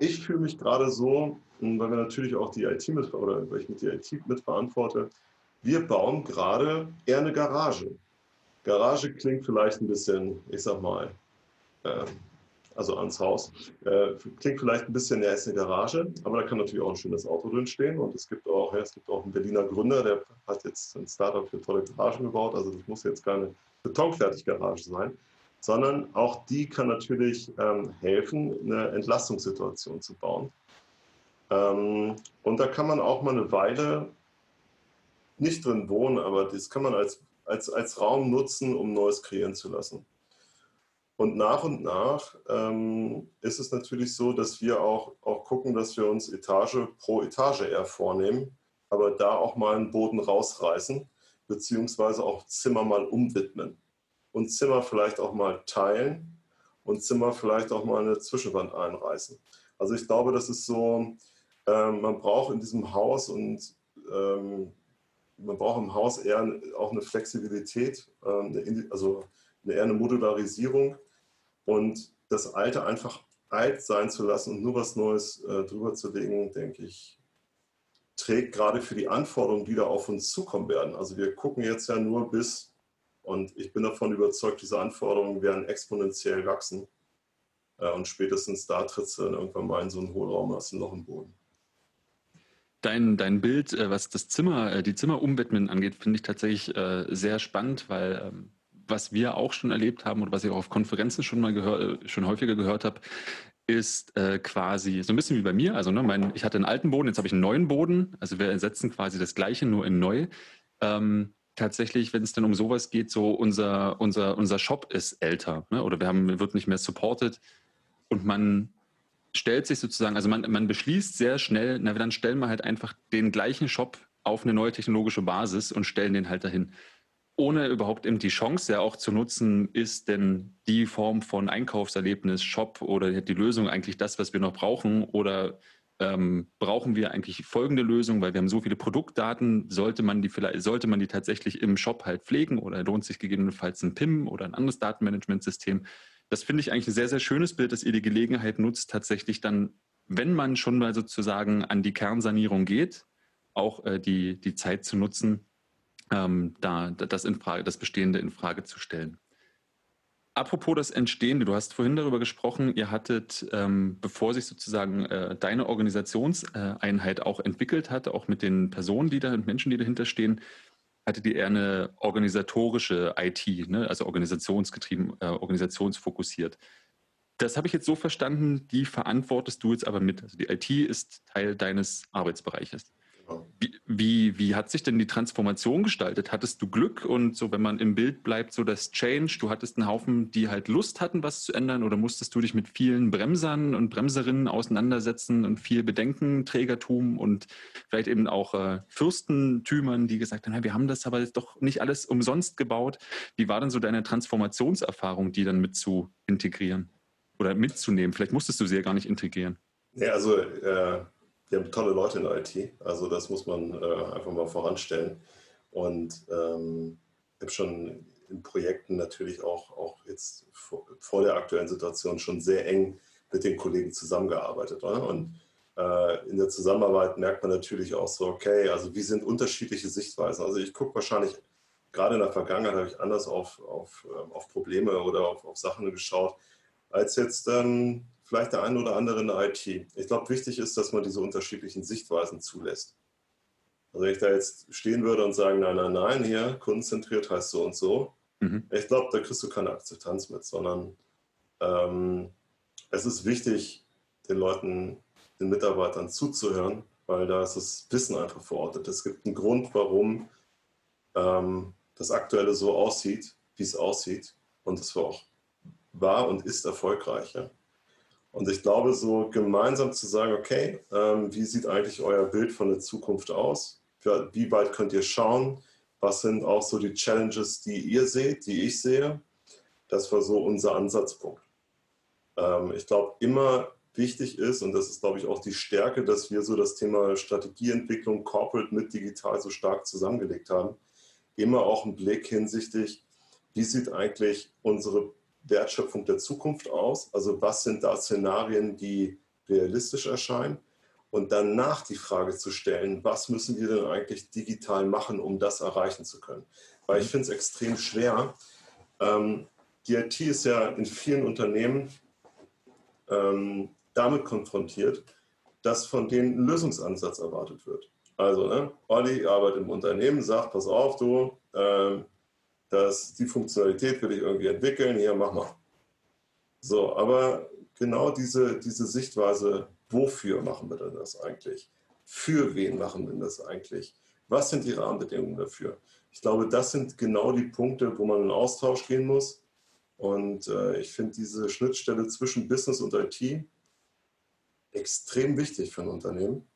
ich fühle mich gerade so, weil wir natürlich auch die IT mit, oder weil ich mit die IT mitverantworte, wir bauen gerade eher eine Garage. Garage klingt vielleicht ein bisschen, ich sag mal, ähm, also ans Haus. Äh, klingt vielleicht ein bisschen, ja, ist eine Garage, aber da kann natürlich auch ein schönes Auto drin stehen. Und es gibt auch, ja, es gibt auch einen Berliner Gründer, der hat jetzt ein Startup für tolle Garagen gebaut. Also das muss jetzt keine Betonfertig-Garage sein, sondern auch die kann natürlich ähm, helfen, eine Entlastungssituation zu bauen. Ähm, und da kann man auch mal eine Weile nicht drin wohnen, aber das kann man als, als, als Raum nutzen, um Neues kreieren zu lassen. Und nach und nach ähm, ist es natürlich so, dass wir auch, auch gucken, dass wir uns Etage pro Etage eher vornehmen, aber da auch mal einen Boden rausreißen, beziehungsweise auch Zimmer mal umwidmen und Zimmer vielleicht auch mal teilen und Zimmer vielleicht auch mal eine Zwischenwand einreißen. Also ich glaube, das ist so, ähm, man braucht in diesem Haus und ähm, man braucht im Haus eher auch eine Flexibilität, ähm, eine, also eine, eher eine Modularisierung und das Alte einfach alt sein zu lassen und nur was Neues äh, drüber zu legen, denke ich, trägt gerade für die Anforderungen, die da auf uns zukommen werden. Also wir gucken jetzt ja nur bis, und ich bin davon überzeugt, diese Anforderungen werden exponentiell wachsen. Äh, und spätestens da tritt es dann irgendwann mal in so einen Hohlraum aus dem Loch im Boden. Dein, dein Bild, äh, was das Zimmer, äh, die Zimmerumwidmen angeht, finde ich tatsächlich sehr spannend, weil ähm, was wir auch schon erlebt haben oder was ich auch auf Konferenzen schon mal gehör, schon häufiger gehört habe, ist äh, quasi so ein bisschen wie bei mir. Also ne, mein, ich hatte einen alten Boden, jetzt habe ich einen neuen Boden. Also wir ersetzen quasi das Gleiche nur in neu. Ähm, tatsächlich, wenn es dann um sowas geht, so unser, unser, unser Shop ist älter ne? oder wir haben, wird nicht mehr supported und man stellt sich sozusagen, also man, man beschließt sehr schnell, na, dann stellen wir halt einfach den gleichen Shop auf eine neue technologische Basis und stellen den halt dahin ohne überhaupt eben die Chance ja auch zu nutzen, ist denn die Form von Einkaufserlebnis, Shop oder die Lösung eigentlich das, was wir noch brauchen? Oder ähm, brauchen wir eigentlich folgende Lösung, weil wir haben so viele Produktdaten, sollte man die vielleicht, sollte man die tatsächlich im Shop halt pflegen oder lohnt sich gegebenenfalls ein PIM oder ein anderes Datenmanagementsystem? Das finde ich eigentlich ein sehr, sehr schönes Bild, dass ihr die Gelegenheit nutzt, tatsächlich dann, wenn man schon mal sozusagen an die Kernsanierung geht, auch äh, die, die Zeit zu nutzen, ähm, da das, in Frage, das Bestehende in Frage zu stellen. Apropos das Entstehende, du hast vorhin darüber gesprochen, ihr hattet, ähm, bevor sich sozusagen äh, deine Organisationseinheit auch entwickelt hat, auch mit den Personen, die da, Menschen, die dahinter stehen, hattet ihr eher eine organisatorische IT, ne? also organisationsgetrieben, äh, organisationsfokussiert. Das habe ich jetzt so verstanden, die verantwortest du jetzt aber mit. Also die IT ist Teil deines Arbeitsbereiches. Wie, wie, hat sich denn die Transformation gestaltet? Hattest du Glück und so, wenn man im Bild bleibt, so das Change, du hattest einen Haufen, die halt Lust hatten, was zu ändern oder musstest du dich mit vielen Bremsern und Bremserinnen auseinandersetzen und viel Bedenkenträgertum und vielleicht eben auch äh, Fürstentümern, die gesagt haben, wir haben das aber doch nicht alles umsonst gebaut. Wie war denn so deine Transformationserfahrung, die dann mit zu integrieren oder mitzunehmen? Vielleicht musstest du sie ja gar nicht integrieren. Ja, also äh wir haben tolle Leute in der IT, also das muss man äh, einfach mal voranstellen. Und ähm, ich habe schon in Projekten natürlich auch, auch jetzt vor, vor, der aktuellen Situation schon sehr eng mit den Kollegen zusammengearbeitet. Oder? Und äh, in der Zusammenarbeit merkt man natürlich auch so, okay, also wie sind unterschiedliche Sichtweisen. Also ich gucke wahrscheinlich, gerade in der Vergangenheit habe ich anders auf, auf, ähm, auf Probleme oder auf, auf Sachen geschaut, als jetzt ähm, vielleicht der eine oder andere in der IT. Ich glaube, wichtig ist, dass man diese unterschiedlichen Sichtweisen zulässt. Also wenn ich da jetzt stehen würde und sagen, nein, nein, nein, hier, kundenzentriert heißt so und so, mhm. ich glaube, da kriegst du keine Akzeptanz mit, sondern ähm, es ist wichtig, den Leuten, den Mitarbeitern zuzuhören, weil da ist das Wissen einfach verortet. Es gibt einen Grund, warum ähm, das Aktuelle so aussieht, wie es aussieht. Und es war auch war und ist erfolgreich. Ja? Und ich glaube, so gemeinsam zu sagen, okay, ähm, wie sieht eigentlich euer Bild von der Zukunft aus? Wie weit könnt ihr schauen? Was sind auch so die Challenges, die ihr seht, die ich sehe? Das war so unser Ansatzpunkt. Ähm, ich glaube, immer wichtig ist, und das ist, glaube ich, auch die Stärke, dass wir so das Thema Strategieentwicklung Corporate mit digital so stark zusammengelegt haben, immer auch einen Blick hinsichtlich, wie sieht eigentlich unsere Wertschöpfung der Zukunft aus? Also was sind da Szenarien, die realistisch erscheinen? Und danach die Frage zu stellen, was müssen wir denn eigentlich digital machen, um das erreichen zu können? Weil ich finde es extrem schwer. Ähm, die IT ist ja in vielen Unternehmen ähm, damit konfrontiert, dass von denen ein Lösungsansatz erwartet wird. Also, ne, Olli arbeitet im Unternehmen, sagt, pass auf, du, äh, dass die Funktionalität will ich irgendwie entwickeln, hier mach mal. So, aber genau diese, diese Sichtweise, wofür machen wir denn das eigentlich? Für wen machen wir das eigentlich? Was sind die Rahmenbedingungen dafür? Ich glaube, das sind genau die Punkte, wo man in Austausch gehen muss. Und äh, ich finde diese Schnittstelle zwischen Business und IT extrem wichtig für ein Unternehmen.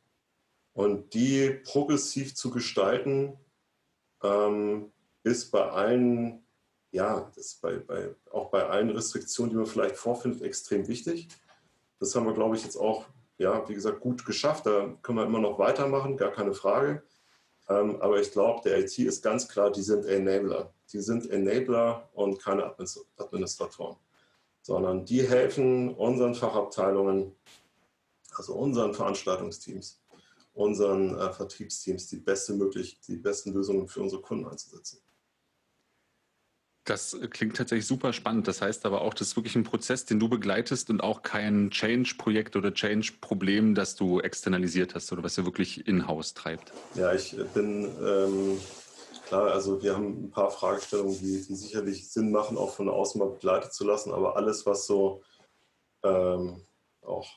Und die progressiv zu gestalten, ähm, ist bei allen, ja, das bei, bei, auch bei allen Restriktionen, die man vielleicht vorfindet, extrem wichtig. Das haben wir, glaube ich, jetzt auch, ja, wie gesagt, gut geschafft. Da können wir immer noch weitermachen, gar keine Frage. Ähm, aber ich glaube, der IT ist ganz klar, die sind Enabler. Die sind Enabler und keine Administratoren, sondern die helfen unseren Fachabteilungen, also unseren Veranstaltungsteams, unseren äh, Vertriebsteams, die, beste möglich, die besten Lösungen für unsere Kunden einzusetzen. Das klingt tatsächlich super spannend. Das heißt aber auch, das ist wirklich ein Prozess, den du begleitest und auch kein Change-Projekt oder Change-Problem, das du externalisiert hast oder was ihr wirklich in-house treibt. Ja, ich bin ähm, klar, also wir haben ein paar Fragestellungen, die, die, sicherlich Sinn machen, auch von außen mal begleitet zu lassen, aber alles, was so ähm, auch,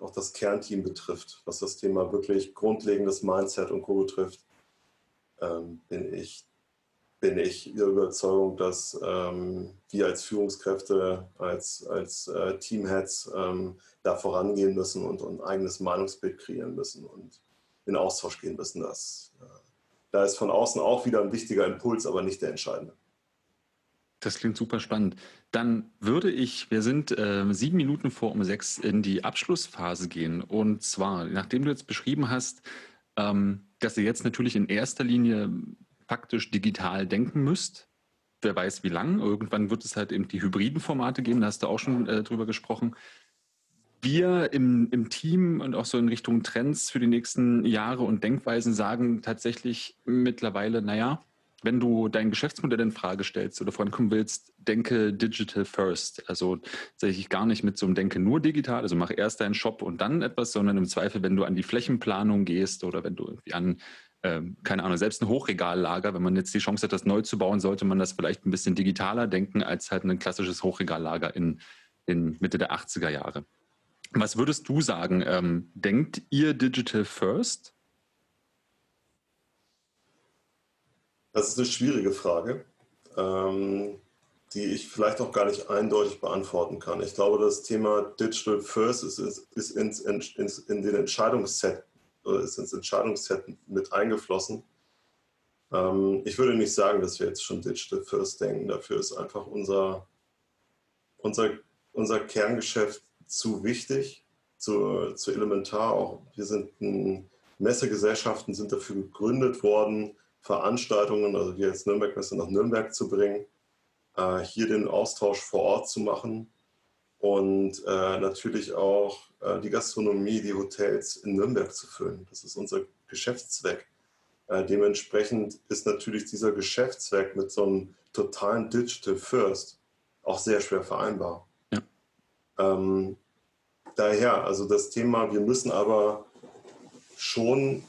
auch das Kernteam betrifft, was das Thema wirklich grundlegendes Mindset und Co. betrifft, ähm, bin ich bin ich der Überzeugung, dass ähm, wir als Führungskräfte, als, als äh, Teamheads ähm, da vorangehen müssen und, ein eigenes Meinungsbild kreieren müssen und in Austausch gehen müssen. Das, äh, da ist von außen auch wieder ein wichtiger Impuls, aber nicht der entscheidende. Das klingt super spannend. Dann würde ich, wir sind äh, sieben Minuten vor um sechs in die Abschlussphase gehen. Und zwar, nachdem du jetzt beschrieben hast, ähm, dass ihr jetzt natürlich in erster Linie faktisch digital denken müsst. Wer weiß wie lang. Irgendwann wird es halt eben die hybriden Formate geben, da hast du auch schon äh, drüber gesprochen. Wir im, im Team und auch so in Richtung Trends für die nächsten Jahre und Denkweisen sagen tatsächlich mittlerweile, naja, wenn du dein Geschäftsmodell in Frage stellst oder vorankommen willst, denke digital first. Also tatsächlich gar nicht mit so einem Denke nur digital, also mach erst deinen Shop und dann etwas, sondern im Zweifel, wenn du an die Flächenplanung gehst oder wenn du irgendwie an ähm, keine Ahnung, selbst ein Hochregallager, wenn man jetzt die Chance hat, das neu zu bauen, sollte man das vielleicht ein bisschen digitaler denken als halt ein klassisches Hochregallager in, in Mitte der 80er Jahre. Was würdest du sagen? Ähm, denkt ihr Digital First? Das ist eine schwierige Frage, ähm, die ich vielleicht auch gar nicht eindeutig beantworten kann. Ich glaube, das Thema Digital First ist, ist, ist ins, ins, in den Entscheidungsset ist ins Entscheidungsset mit eingeflossen. Ähm, ich würde nicht sagen, dass wir jetzt schon Digital First denken. Dafür ist einfach unser, unser, unser Kerngeschäft zu wichtig, zu, zu elementar. Auch wir sind ein, Messegesellschaften sind dafür gegründet worden, Veranstaltungen, also wir als Nürnberg-Messe nach Nürnberg zu bringen, äh, hier den Austausch vor Ort zu machen und äh, natürlich auch äh, die Gastronomie, die Hotels in Nürnberg zu füllen. Das ist unser Geschäftszweck. Äh, dementsprechend ist natürlich dieser Geschäftszweck mit so einem totalen Digital First auch sehr schwer vereinbar. Ja. Ähm, daher, also das Thema, wir müssen aber schon,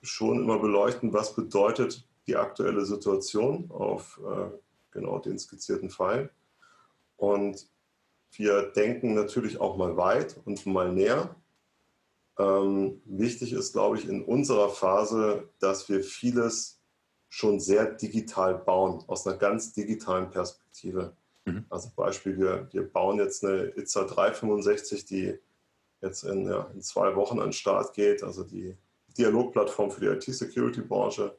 schon immer beleuchten, was bedeutet die aktuelle Situation auf äh, genau den skizzierten Fall. Und wir denken natürlich auch mal weit und mal näher. Ähm, wichtig ist, glaube ich, in unserer Phase, dass wir vieles schon sehr digital bauen, aus einer ganz digitalen Perspektive. Mhm. Also Beispiel, wir, wir bauen jetzt eine ITSA 365, die jetzt in, ja, in zwei Wochen an den Start geht, also die Dialogplattform für die IT-Security-Branche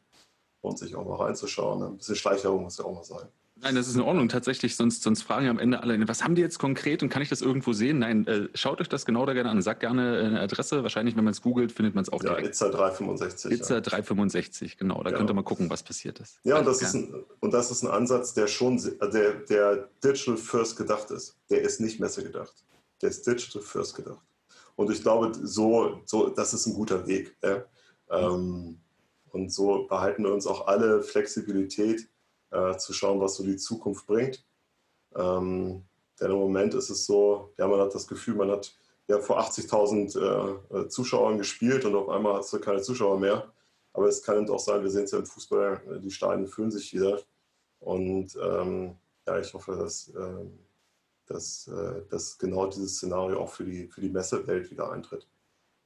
und sich auch mal reinzuschauen. Ein bisschen Schleichwerbung muss ja auch mal sein. Nein, das ist in Ordnung. Tatsächlich, sonst, sonst fragen ja am Ende alle, was haben die jetzt konkret und kann ich das irgendwo sehen? Nein, äh, schaut euch das genau da gerne an. Sagt gerne eine Adresse. Wahrscheinlich, wenn man es googelt, findet man es auch ja, direkt. Itza 365. Itza ja. 365, genau. Da ja. könnt ihr mal gucken, was passiert ist. Ja, und das, ist ein, und das ist ein Ansatz, der schon, der, der Digital First gedacht ist. Der ist nicht Messe gedacht. Der ist Digital First gedacht. Und ich glaube, so, so das ist ein guter Weg. Ja? Ähm, und so behalten wir uns auch alle Flexibilität, äh, zu schauen, was so die Zukunft bringt. Ähm, denn im Moment ist es so, ja, man hat das Gefühl, man hat ja vor 80.000 äh, äh, Zuschauern gespielt und auf einmal hast du keine Zuschauer mehr. Aber es kann auch sein, wir sehen es ja im Fußball, äh, die Stadien füllen sich wieder. Und ähm, ja, ich hoffe, dass, äh, dass, äh, dass genau dieses Szenario auch für die, für die Messewelt wieder eintritt.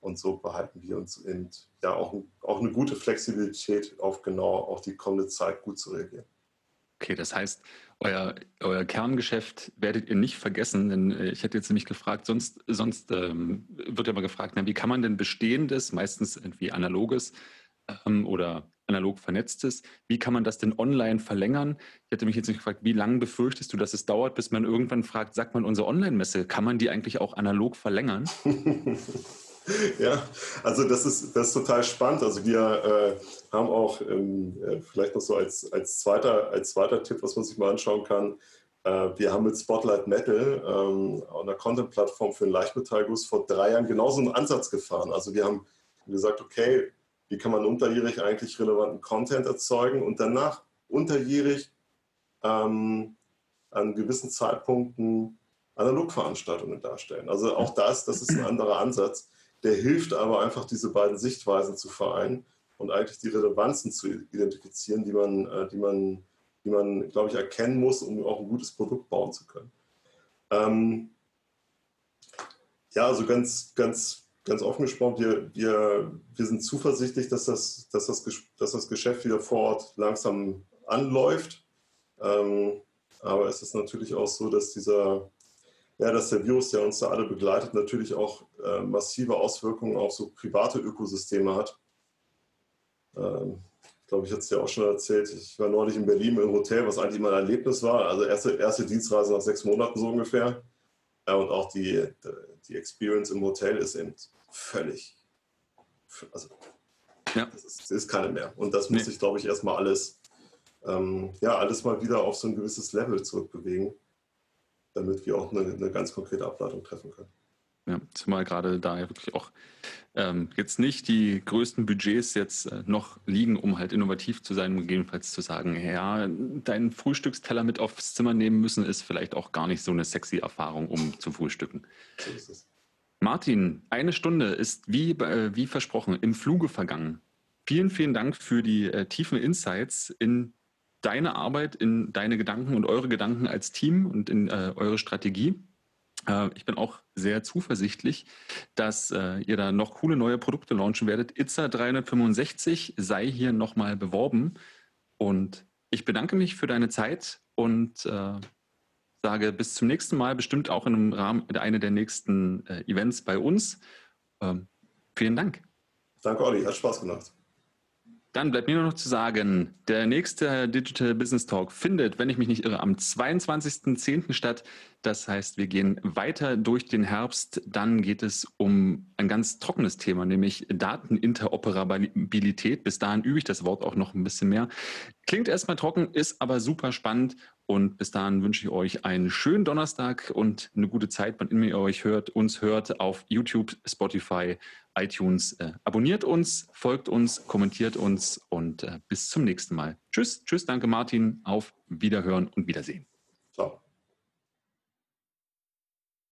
Und so behalten wir uns eben ja auch, auch eine gute Flexibilität auf genau auch die kommende Zeit gut zu reagieren. Okay, das heißt, euer, euer Kerngeschäft werdet ihr nicht vergessen, denn äh, ich hätte jetzt nämlich gefragt, sonst, sonst ähm, wird ja mal gefragt, na, wie kann man denn bestehendes, meistens irgendwie analoges ähm, oder analog vernetztes, wie kann man das denn online verlängern? Ich hätte mich jetzt nicht gefragt, wie lange befürchtest du, dass es dauert, bis man irgendwann fragt, sagt man unsere Online-Messe, kann man die eigentlich auch analog verlängern? ja, also das ist, das ist total spannend. Also wir äh, haben auch ähm, äh, vielleicht noch so als, als, zweiter, als zweiter Tipp, was man sich mal anschauen kann. Äh, wir haben mit Spotlight Metal, ähm, einer Content-Plattform für den Leichtmetallguss, vor drei Jahren genauso einen Ansatz gefahren. Also wir haben gesagt, okay, wie kann man unterjährig eigentlich relevanten Content erzeugen und danach unterjährig ähm, an gewissen Zeitpunkten Analogveranstaltungen darstellen. Also auch das, das ist ein anderer Ansatz. Der hilft aber einfach, diese beiden Sichtweisen zu vereinen und eigentlich die Relevanzen zu identifizieren, die man, äh, die man, die man glaube ich, erkennen muss, um auch ein gutes Produkt bauen zu können. Ähm, ja, also ganz, ganz, ganz offen gesprochen, wir, wir, wir sind zuversichtlich, dass das, dass, das, dass das Geschäft wieder vor Ort langsam anläuft. Ähm, aber es ist natürlich auch so, dass dieser, ja, dass der Virus, der uns da alle begleitet, natürlich auch äh, massive Auswirkungen auf so private Ökosysteme hat. Ähm, ich glaube, ich hatte es dir auch schon erzählt. Ich war neulich in Berlin im Hotel, was eigentlich mein Erlebnis war. Also erste, erste Dienstreise nach sechs Monaten so ungefähr. Ja, und auch die, die Experience im Hotel ist eben völlig, also ja. das, ist, ist keine mehr. Und das muss nee. ich, glaube ich, erstmal alles, ähm, ja, alles mal wieder auf so ein gewisses Level zurückbewegen damit wir auch eine, eine ganz konkrete Ableitung treffen können. Ja, zumal gerade da ja wirklich auch ähm, jetzt nicht die größten Budgets jetzt äh, noch liegen, um halt innovativ zu sein und gegebenenfalls zu sagen, ja, deinen Frühstücksteller mit aufs Zimmer nehmen müssen, ist vielleicht auch gar nicht so eine sexy Erfahrung, um zu frühstücken. So ist es. Martin, eine Stunde ist wie, äh, wie versprochen im Fluge vergangen. Vielen, vielen Dank für die äh, tiefen Insights in deine Arbeit, in deine Gedanken und eure Gedanken als Team und in äh, eure Strategie. Äh, ich bin auch sehr zuversichtlich, dass äh, ihr da noch coole neue Produkte launchen werdet. Itza 365 sei hier nochmal beworben. Und ich bedanke mich für deine Zeit und äh, sage bis zum nächsten Mal, bestimmt auch in einem Rahmen einer der nächsten äh, Events bei uns. Ähm, vielen Dank. Danke, Olli, hat Spaß gemacht. Dann bleibt mir nur noch zu sagen, der nächste Digital Business Talk findet, wenn ich mich nicht irre, am 22.10. statt. Das heißt, wir gehen weiter durch den Herbst. Dann geht es um ein ganz trockenes Thema, nämlich Dateninteroperabilität. Bis dahin übe ich das Wort auch noch ein bisschen mehr. Klingt erstmal trocken, ist aber super spannend. Und bis dahin wünsche ich euch einen schönen Donnerstag und eine gute Zeit, wann immer ihr euch hört, uns hört auf YouTube, Spotify, iTunes. Äh, abonniert uns, folgt uns, kommentiert uns und äh, bis zum nächsten Mal. Tschüss, tschüss, danke Martin, auf Wiederhören und Wiedersehen.